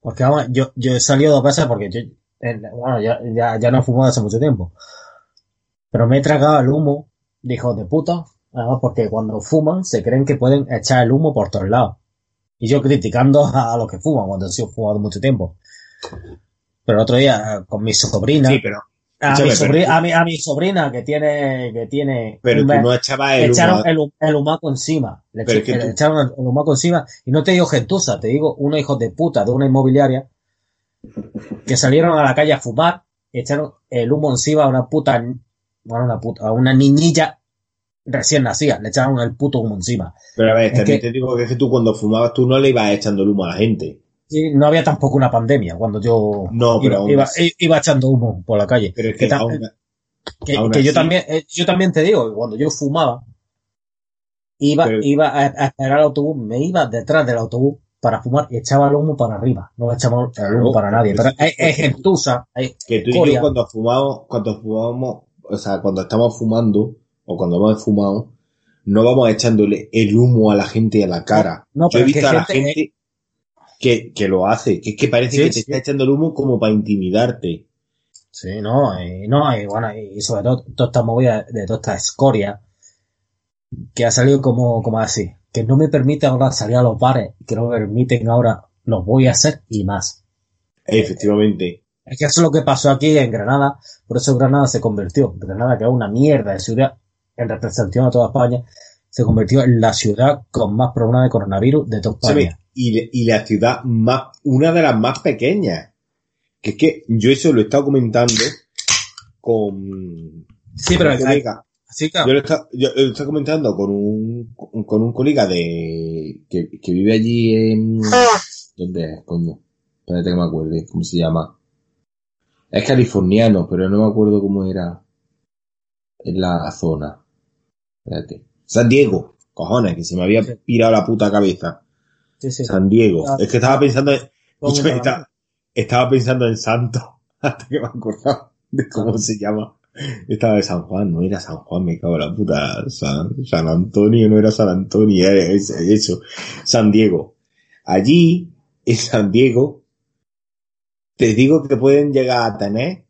Porque vamos, yo, yo he salido dos veces porque yo, eh, bueno, ya, ya, ya no he fumado hace mucho tiempo. Pero me he tragado el humo de hijos de puta. Además, porque cuando fuman se creen que pueden echar el humo por todos lados. Y yo criticando a, los que fuman cuando he sido fumado mucho tiempo. Pero el otro día, eh, con mi sobrina, Sí, pero, a, escúchame, mi sobri- pero- a, mi, a mi sobrina que tiene, que tiene pero tú no echabas el echaron humo. el, el humaco encima. Le, Pero eché- es que le tú- echaron el, humaco encima. Y no te digo gentuza, te digo unos hijos de puta de una inmobiliaria que salieron a la calle a fumar y echaron el humo encima a una puta, bueno, una puta, a una niñilla recién nacida. Le echaron el puto humo encima. Pero a ver, es también que- te digo que, es que tú cuando fumabas tú no le ibas echando el humo a la gente. No había tampoco una pandemia cuando yo No, pero iba, iba, iba echando humo por la calle. Pero es Que que, ta- aún- que, Aún que yo también eh, yo también te digo cuando yo fumaba iba Pero- iba a, a esperar el autobús me iba detrás del autobús para fumar y echaba el humo para arriba no echaba el humo para nadie pero hay, hay gentuza hay que tú y yo cuando fumamos, cuando fumamos, o sea, cuando estamos fumando, o cuando hemos fumado, no vamos echándole el humo a la gente a la cara. No, yo he visto a la gente- gente que, que lo hace, que es que parece Sí, que te sí. está echando el humo como para intimidarte. sí no y, no y bueno y sobre todo toda esta movida de toda esta escoria que ha salido como como así que no me permite ahora salir a los bares que no me permiten ahora lo voy a hacer y más Efectivamente. Es que eso es lo que pasó aquí en Granada, por eso Granada se convirtió, Granada que era una mierda de ciudad en representación a toda España, se convirtió en la ciudad con más problemas de coronavirus de toda. España. Y, y la ciudad más, una de las más pequeñas. Que es que yo eso lo he estado comentando con, Sí, con pero un colega. sí, Yo lo he estado, yo lo he estado comentando con un, con un colega de, que, que vive allí en, ¿dónde es, coño? Espérate que me acuerde, ¿cómo se llama? Es californiano, pero no me acuerdo cómo era. en la zona? Espérate. San Diego, cojones, que se me había pirado la puta cabeza. Sí, sí. San Diego. Ah. Es que estaba pensando en, estaba, estaba pensando en Santo, hasta que me he acordado de cómo Ah. se llama. Estaba de San Juan, no era San Juan, me cago en la puta. San, San Antonio, no era San Antonio, era es- eso. San Diego. Allí, en San Diego, te digo que pueden llegar a tener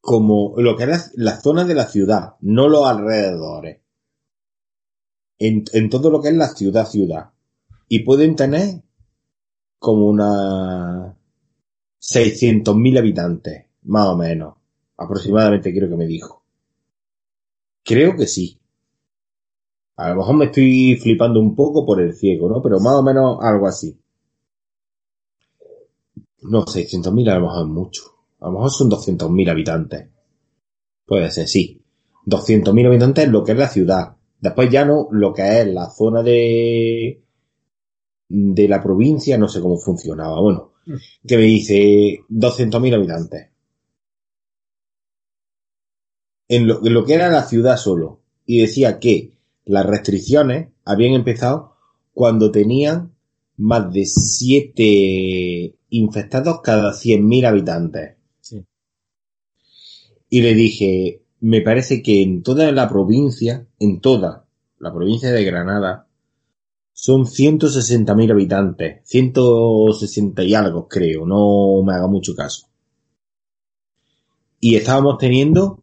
como lo que es la, la zona de la ciudad, no los alrededores. En, todo lo que es la ciudad, ciudad. Y pueden tener como una 600.000 habitantes, más o menos. Aproximadamente creo que me dijo. Creo que sí. A lo mejor me estoy flipando un poco por el ciego, ¿no? Pero más o menos algo así. No, 600.000 a lo mejor es mucho. A lo mejor son 200.000 habitantes. Puede ser, sí. 200.000 habitantes es lo que es la ciudad. Después ya no lo que es la zona de de la provincia, no sé cómo funcionaba. Bueno, que me dice 200.000 habitantes. En lo, en lo que era la ciudad solo. Y decía que las restricciones habían empezado cuando tenían más de 7 infectados cada 100.000 habitantes. Sí. Y le dije, me parece que en toda la provincia, en toda la provincia de Granada, son 160.000 habitantes. 160 y algo, creo. No me haga mucho caso. Y estábamos teniendo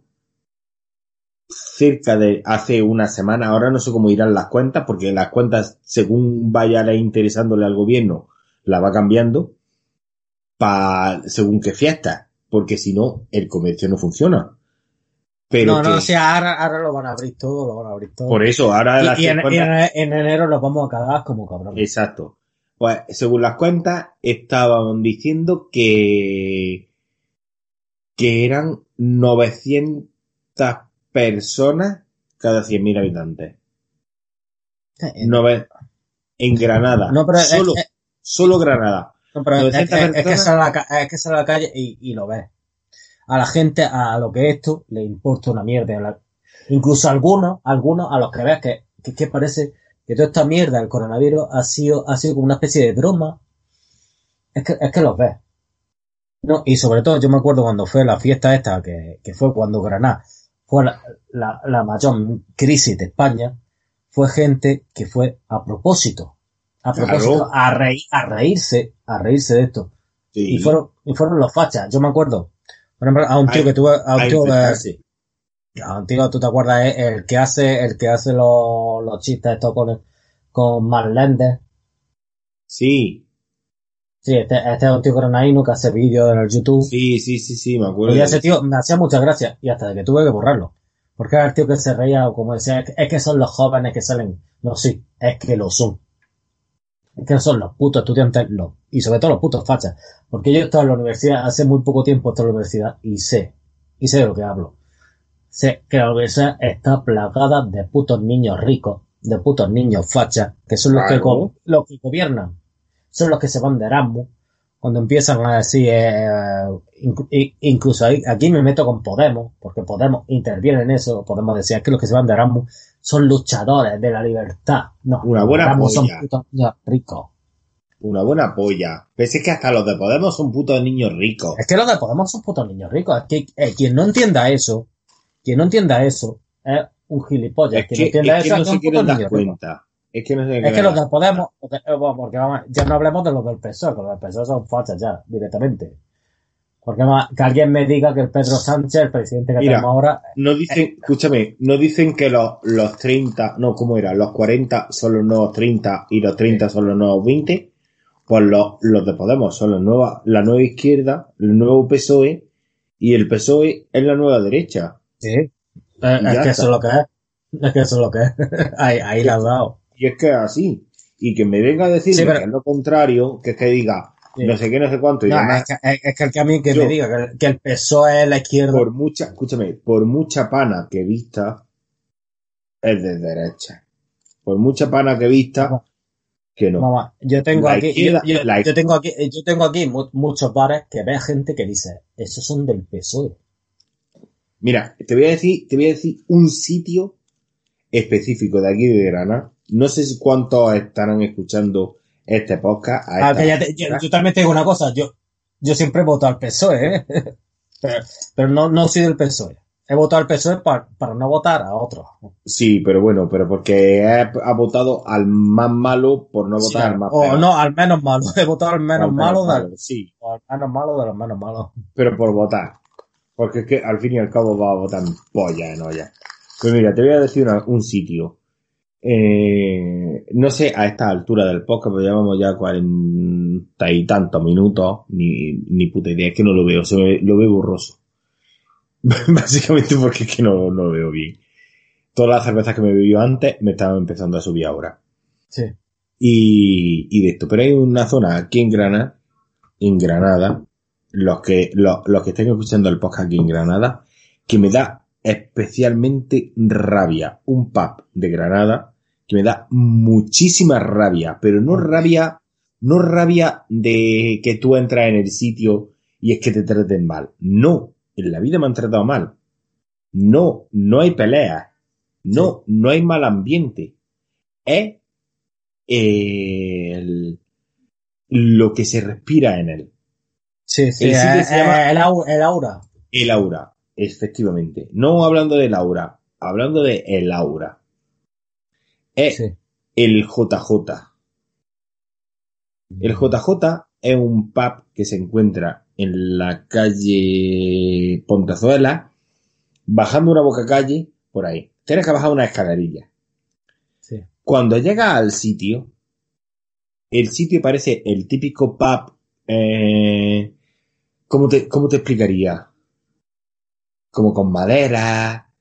cerca de hace una semana, ahora no sé cómo irán las cuentas, porque las cuentas, según vaya interesándole al gobierno, la va cambiando pa, según qué fiesta, porque si no, el comercio no funciona. Pero no, no, que- o sea, ahora, ahora lo van a abrir todo, lo van a abrir todo. por eso, ahora las y, y en, en- en enero nos vamos a cagar como cabrones. Exacto. Pues según las cuentas, estaban diciendo que, que eran 900 personas cada 100.000 habitantes. Eh, Nove- en Granada. No, pero es- solo, es- solo Granada. No, pero es, 900 es- es que personas. sale a la, ca- es que sale a la calle y, y lo ves. A la gente, a lo que es esto, le importa una mierda. La- incluso a algunos, algunos a los que ves que, que, que parece que toda esta mierda, el coronavirus, ha sido, ha sido como una especie de broma. Es que, es que los ves. No, y sobre todo, yo me acuerdo cuando fue la fiesta esta, que, que fue cuando Granada fue la, la, la mayor crisis de España, fue gente que fue a propósito. A Claro. propósito, a, reír, a reírse, a reírse de esto. Sí. Y fueron, y fueron los fachas. Yo me acuerdo, por ejemplo, a un tío que tuve, a un tío, infectarse. a un tío, tú te acuerdas, el que hace, el que hace los, los chistes estos con, con Marlender. Sí, Sí, este, este es un tío granadino que hace vídeos en el YouTube. sí, sí, sí, sí, me acuerdo. Y ese tío me hacía muchas gracias y hasta de que tuve que borrarlo. Porque era el tío que se reía o como decía, que, es que son los jóvenes que salen. No, sí, es que lo son. Es que son los putos estudiantes, los, y sobre todo los putos fachas. Porque yo he estado en la universidad, hace muy poco tiempo he estado en la universidad y sé, y sé de lo que hablo. Sé que la universidad está plagada de putos niños ricos, de putos niños fachas, que son los, que, Claro. los que gobiernan. Son los que se van de Erasmus, cuando empiezan a decir, eh, i- incluso ahí- aquí me meto con Podemos, porque Podemos interviene en eso, podemos decir que los que se van de Erasmus son luchadores de la libertad. No, Una buena Erasmus son polla. putos niños ricos. Una buena polla. Pese que hasta los de Podemos son putos niños ricos. Es que los de Podemos son putos niños ricos. Es que eh, quien no entienda eso, quien no entienda eso, es un gilipollas. Es quien que, no entienda es que eso no es se quieren dar rico. cuenta. Es que no se Es que los de Podemos, porque, eh, porque vamos, ya no hablemos de los del PSOE, que los del PSOE son fachas ya, directamente. Porque más, que alguien me diga que el Pedro Sánchez, el presidente que Mira. tenemos ahora, No dicen, escúchame, no dicen que los, los 30, no, ¿cómo era? Los 40 son los nuevos 30 y los 30 son los nuevos 20. Pues los, los de Podemos son la nueva, la nueva izquierda, el nuevo PSOE y el PSOE es la nueva derecha. sí, eh, es que está. eso es lo que es. Es que eso es lo que es. ahí, ahí la has dado. Y es que es así. Y que me venga a decir Sí, pero- que es lo contrario, que es que diga Sí. no sé qué, no sé cuánto, y No, además, es, que, es- es que el que a mí que Yo- me diga que, el- que el PSOE es la izquierda. por mucha, escúchame, por mucha pana que vista, es de derecha. Por mucha pana que vista, que no. Mamá, yo tengo La aquí, yo, yo- tengo aquí, yo tengo aquí mu- muchos bares que ve gente que dice, esos son del PSOE. Mira, te voy a decir, te voy a decir un sitio específico de aquí de Granada. No sé cuántos estarán escuchando este podcast. a Ah, esta que ya te- yo, también te digo una cosa, yo, yo siempre he votado al PSOE, ¿eh? pero, pero no, no soy del PSOE. He votado al PSOE pa- para no votar a otro. Sí, pero bueno, pero porque ha, votado al más malo por no votar al más o peor. no, al menos malo. He votado al menos Al malo, del- Sí, o al menos malo de los menos malos. pero por votar. Porque es que al fin y al cabo va a votar polla en olla. Pues mira, te voy a decir una- un sitio. Eh, no sé a esta altura del podcast, pero llevamos ya cuarenta y tantos minutos, ni, ni puta idea, es que no lo veo, se me- lo veo borroso. Básicamente porque es que no, no lo veo bien. Todas las cervezas que me bebió antes me estaban empezando a subir ahora. Sí. y, y de esto. Pero hay una zona aquí en Granada, en Granada, los que, los, los que estén escuchando el podcast aquí en Granada, que me da especialmente rabia. Un pub de Granada que me da muchísima rabia, pero no rabia, no rabia de que tú entras en el sitio y es que te traten mal. No, en la vida me han tratado mal. No, no hay peleas. No, no hay mal ambiente. Es el- lo que se respira en él. Sí, sí, El sitio eh, se llama- eh, el aura. El aura, efectivamente. No hablando del aura, hablando de el aura. Es Sí. el JJ. El JJ es un pub que se encuentra en la calle Pontezuela, bajando una boca calle, por ahí. Tienes que bajar una escalerilla. Sí. Cuando llegas al sitio, el sitio parece el típico pub. Eh, ¿cómo, te, ¿Cómo te explicaría? Como con madera,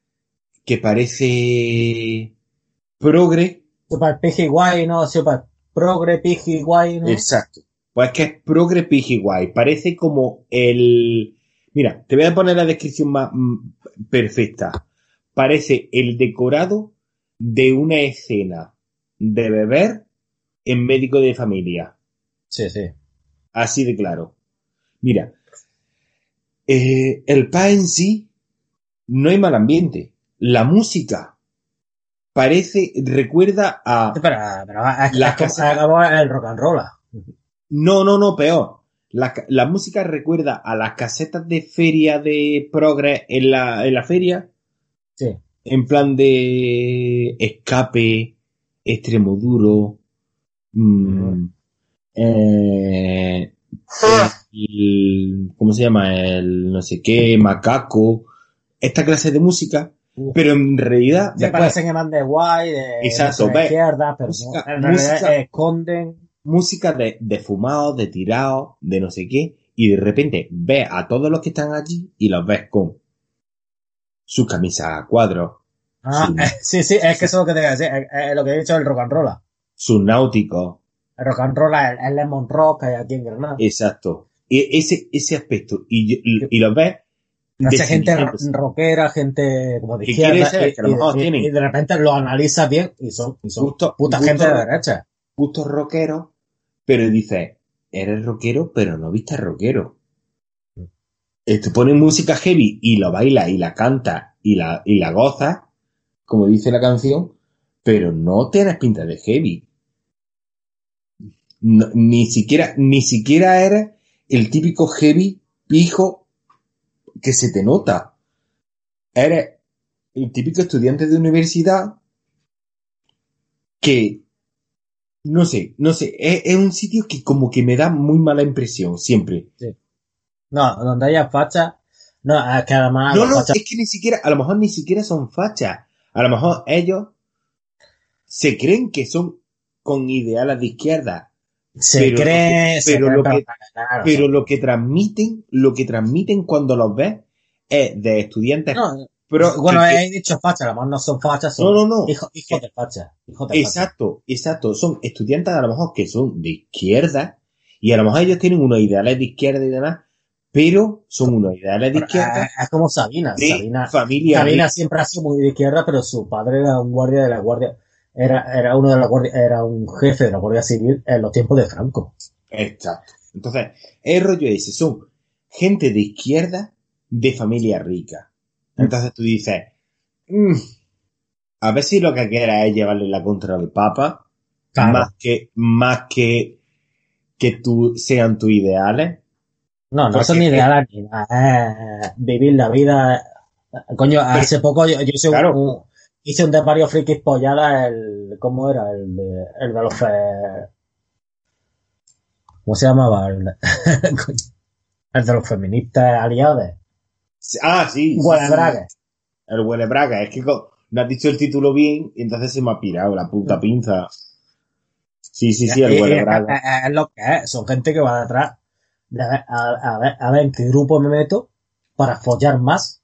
que parece progre. Super piji guay, ¿no? Super progre piji guay, ¿no? Exacto. Pues es que es progre piji guay. Parece como el. Mira, te voy a poner la descripción más mm, perfecta. Parece el decorado de una escena de beber en médico de familia. Sí, sí. Así de claro. Mira, eh, el pa en sí no hay mal ambiente. La música parece, recuerda a. Pero, pero es, La casa- el rock and roll. No, no, no, peor. La, la música recuerda a las casetas de feria de Progress en la, en la feria, Sí. en plan de escape, extremo duro, mm, eh, el- ¿cómo se llama? El no sé qué, macaco, esta clase de música, pero en realidad Se después, parecen van de guay, de, Exacto, de ve. izquierda, pero Música- no, en realidad música- esconden. música de, de fumados, de tirados, de no sé qué, y de repente ves a todos los que están allí y los ves con sus camisas a cuadros, Ah, Sí. eh, sí, sí, es que eso es lo que te voy a decir, es, es lo que he dicho del rock and roll. sus náuticos, El rock and roll es el lemon rock que hay aquí en Granada. exacto. E- ese, ese aspecto, y, y, y los ves Hace gente rockera, gente como de izquierda, ser, y, que a lo mejor y- tienen- y de repente lo analizas bien y son, y son Gusto- puta gusto- gente de derecha. gustos rockeros, pero dices, eres rockero, pero no viste rockero. Eh, Te ponen música heavy y lo baila y la canta y la, y la goza, como dice la canción, pero no tienes pinta de heavy. No- ni siquiera, ni siquiera eres el típico heavy pijo que se te nota. Eres el típico estudiante de universidad que no sé, no sé, es, es un sitio que como que me da muy mala impresión, siempre. No, donde haya facha, no, es que además no, no, fachas- es que ni siquiera, a lo mejor ni siquiera son fachas. A lo mejor ellos se creen que son con ideales de izquierda, se pero- cree, se pero cree, lo pero- que- claro, pero lo que transmiten, lo que transmiten cuando los ves es de estudiantes no, pro- bueno, que- que- he dicho facha, a lo mejor no son fachas, son no, no, no. hijos, hijos de facha, hijos de facha. Exacto, exacto. Son estudiantes a lo mejor que son de izquierda y a lo mejor ellos tienen unos ideales de izquierda y demás, pero son unos ideales de Pero, izquierda es como Sabina, Sabina, familia Sabina siempre ha sido muy de izquierda, pero su padre era un guardia de la guardia, era, era uno de la guardia, era un jefe de la guardia civil en los tiempos de Franco. Exacto. Entonces, el rollo ese son gente de izquierda de familia rica. Entonces tú dices, "Mm, a ver si lo que quieres es llevarle la contra al Papa, Claro. más que, más que, que tú, sean tus ideales. No, no son ideales ni nada. Vivir la vida. Coño, hace poco yo, yo Claro. un, hice un de varios frikis polladas, el, ¿cómo era? El de, el de los fe, ¿cómo se llamaba? El, de- coño, el de los feministas aliados. Ah, sí. sí, Huele sí. El huele braga. Es que no has dicho el título bien y entonces se me ha pirado la puta pinza. Sí, sí, sí, el Y- y huele es, lo que es. Son gente que va detrás de a ver, a ver, a ver en qué grupo me meto para follar más.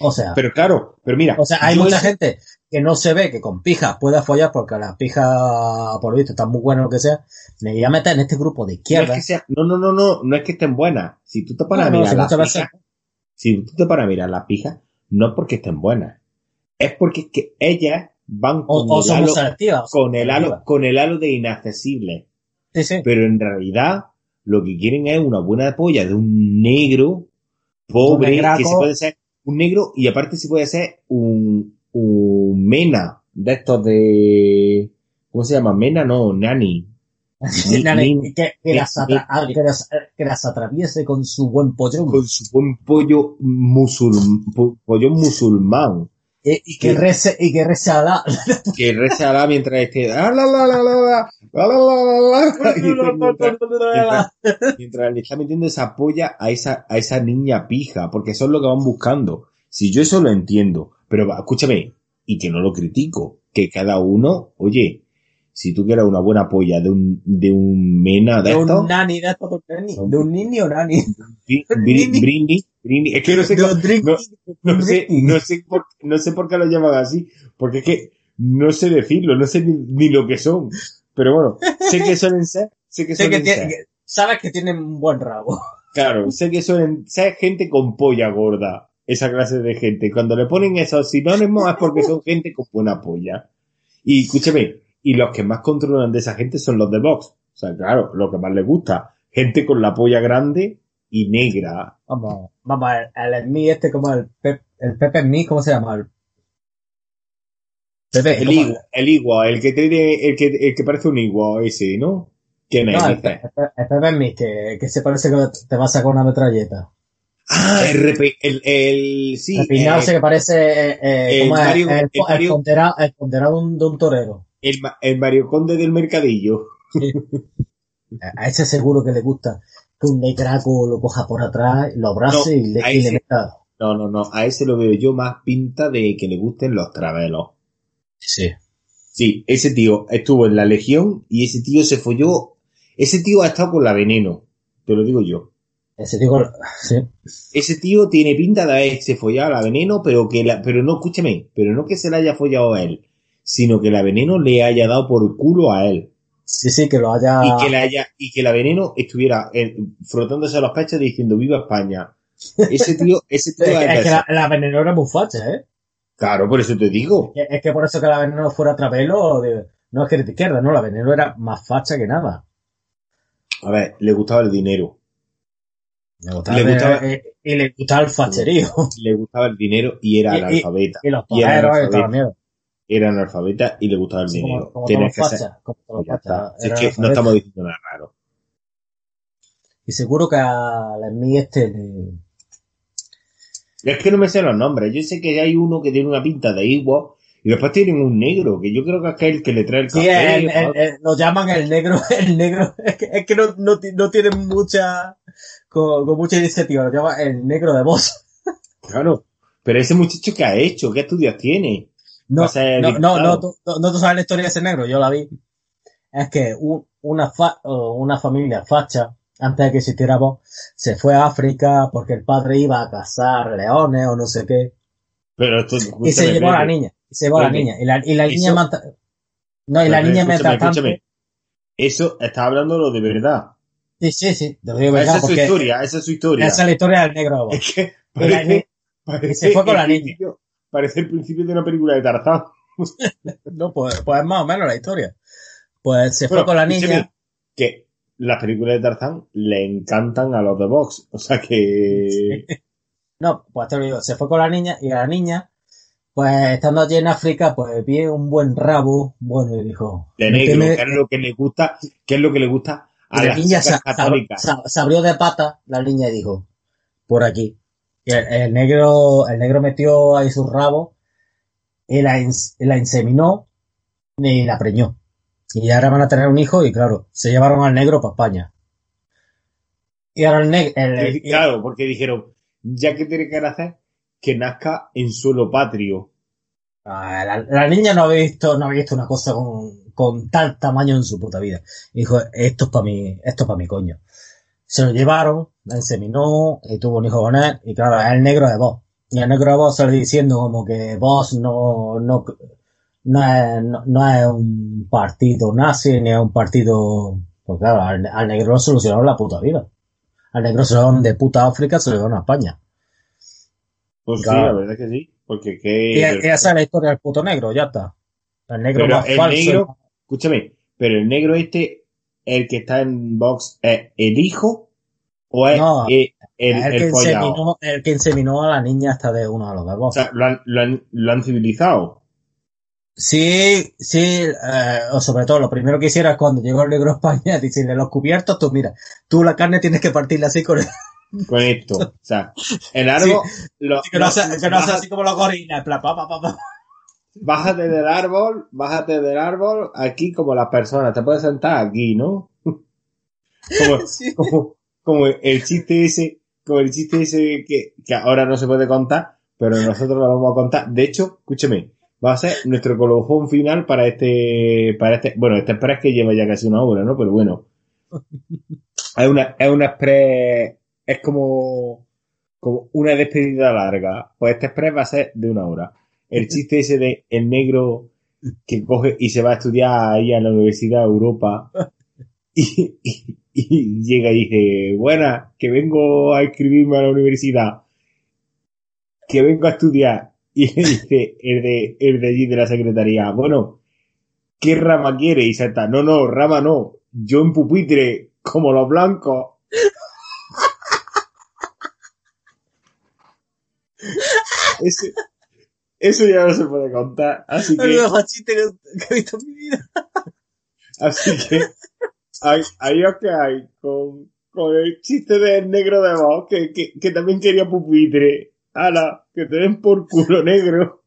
O sea, Pero claro, pero mira. O sea, hay mucha eso- gente que no se ve que con pijas pueda follar porque las pijas, por lo visto, están muy buenas o lo que sea. Me voy a meter en este grupo de No, es izquierda. que sea- no, no, no, no, no es que estén buenas. Si tú te No, a no, mirar si las pijas, si tú te pones a mirar las pijas, no es porque estén buenas. Es porque es que ellas van O, con, o el, somos halo, selectivas. o con, el halo, con el halo de inaccesible. Sí, sí. Pero en realidad, lo que quieren es una buena polla de un negro pobre, que se puede ser un negro y aparte se puede ser un, un mena de estos de, ¿cómo se llama? Mena, no, nani. Ni- Nani, ni- que, que las ni- atra- que las- que las atraviese con su buen pollón. con su buen pollo musulmán, pollo musulmán, y, que, rece, y que rece a la. que rece a la mientras esté. Mientras, le está metiendo esa polla a esa, a esa niña pija, porque eso es lo que van buscando. Si yo eso lo entiendo, pero escúchame, y que no lo critico, que cada uno, oye, si tú quieres una buena polla de un, de un mena de, de esto, un nani de esto, de un nini o nani. Brindis, es que no sé no- no sé, no sé por, no sé por qué lo llaman así, porque es que no sé decirlo, no sé ni, ni lo que son. Pero bueno, sé que suelen ser, sé que Sé que suelen tiene- ser. que- sabes que tienen un buen rabo. Claro, sé que suelen ser gente con polla gorda, esa clase de gente. Cuando le ponen esos sinónimos es porque son gente con buena polla. Y escúcheme, y los que más controlan de esa gente son los de Vox. O sea, claro, lo que más les gusta. Gente con la polla grande y negra. Vamos, vamos, el, el Smith este como el Pep, el Pepe Smith, ¿cómo se llama? El Pepe, El ¿cómo- igual, el igual, el que tiene, el que, el que parece un igual ese, ¿no? ¿Quién es? No, el, dice? Pe- el Pepe Smith, que, que se parece que te va a sacar una metralleta. Ah, el, el, el, sí, el piñado eh, ese que parece, eh, eh, el ¿cómo es? Mario- el, el el Mario- ponderado, el ponderado de un, torero. el, el Mario Conde del Mercadillo. A ese seguro que le gusta que un negraco lo coja por atrás, lo abrace No, y le, y le meta. No, no, no, a ese lo veo yo más pinta de que le gusten los travelos. Sí. Sí, ese tío estuvo en la Legión y ese tío se folló. Ese tío ha estado con la veneno, te lo digo yo. Ese sí. Ese tío tiene pinta de haberse follado a la veneno, pero que la, pero no, escúchame, pero no que se la haya follado a él, sino que la veneno le haya dado por culo a él. Sí, sí, que lo haya. Y que la haya, y que la veneno estuviera eh, frotándose a los pechos diciendo viva España. Ese tío, ese tío Es que, es la, la veneno era muy facha, ¿eh? Claro, por eso te digo. Es que- Es que por eso que la veneno fuera trapelo, de- no es que era de izquierda, no, la veneno era más facha que nada. A ver, le gustaba el dinero. Me gustaba Le gustaba- eh, y le gustaba el facherío. Le gustaba el dinero y era Y- y- analfabeta. Y los Y era analfabeta. Era analfabeta y le gustaba el Sí, dinero. como, como que fachas. Como Ya está. Si es que no estamos diciendo nada raro. Y seguro que a la Smith este le- Es que no me sé los nombres. Yo sé que hay uno que tiene una pinta de igual y después tienen un negro, que yo creo que es el que le trae el Sí, café. el- el- el- lo llaman el negro, el negro, es que, es que no, no, no tienen mucha, con, con mucha iniciativa, lo llaman el negro de voz. Claro. Pero ese muchacho que ha hecho, ¿qué estudios tiene? No, no, no, no, tú, no, tú sabes la historia de ese negro, yo la vi. Es que un- una, fa- una familia facha, antes de que existiera voz, se fue a África porque el padre iba a cazar leones o no sé qué, Pero esto, y se llevó a la niña, y se llevó a la niña, y la, y la niña manta- no, y la niña mientras tanto, escúchame. Eso está hablando lo de verdad. sí, sí, sí, lo digo esa es su historia, esa es su historia. esa es la historia del negro. Es que Y la parece, parece se fue con la niña. Parece el principio de una película de Tarzán. No, pues, pues es más o menos la historia. Pues se fue con la niña. Que las películas de Tarzán le encantan a los de Vox. O sea que. No, pues te lo digo, se fue con la niña y a la niña, pues estando allí en África, pues vi un buen rabo, bueno, y dijo... De negro, ¿qué es lo que le gusta? ¿Qué es lo que le gusta a la las niña se- se abrió de pata la niña y dijo, por aquí. Y el, el negro, el negro metió ahí su rabo y la, la inseminó y la preñó. Y ahora van a tener un hijo y claro, se llevaron al negro para España. Y ahora el negro, Claro, porque dijeron, ya que tiene que nacer, que nazca en suelo patrio. Ah, La, la niña no había visto, no había visto una cosa con, con tal tamaño en su puta vida. Y dijo, esto es para mí, esto es para mi coño. Se lo llevaron, inseminó y tuvo un hijo con él, y claro, es el negro de vos. Y el negro de vos sale diciendo como que vos no, no, no es, no, no es un partido nazi, ni es un partido, pues claro, al, al negro lo solucionaron la puta vida. Al negro se lo llevaron de puta África, se lo llevaron a España. Pues sí, Claro. la verdad es que sí. Porque Y, que... y esa es la historia del puto negro, ya está. El negro Pero más el falso. negro, escúchame, pero el negro este, el que está en box, ¿es el hijo o es No, el, el, el, que inseminó, el que inseminó a la niña hasta de uno de los O verbos. sea, lo han, lo han, lo han civilizado. sí, sí, eh, o sobre todo lo primero que hiciera es cuando llegó el negro a España, decirle los cubiertos, tú mira, tú la carne tienes que partirla así con el, con esto. O sea, el árbol, lo- que no sea, que no sea así como en plan, pa, pa, pa, pa. Bájate del árbol, bájate del árbol, aquí como las personas, te puedes sentar aquí, ¿no? Como, Sí. como, como el chiste ese, como el chiste ese que, que ahora no se puede contar, pero nosotros lo vamos a contar. De hecho, escúcheme, va a ser nuestro colofón final para este, para este, bueno, este express que lleva ya casi una hora, ¿no? Pero bueno. Es una, es una express, es como, como una despedida larga. Pues este express va a ser de una hora. El chiste ese de el negro que coge y se va a estudiar ahí a la Universidad de Europa y, llega y dice, buena, que vengo a inscribirme a la universidad, que vengo a estudiar. Y dice el de, el de allí de la secretaría, bueno, ¿qué rama quiere? Y salta, no, no, rama no, yo en pupitre, como los blancos. Eso, eso ya no se puede contar, así El que... mejor chiste que, que he visto en mi vida. Así que ahí, ahí os quedáis con, con el chiste del negro de voz, que, que, que también quería pupitre. Ala, que te den por culo negro.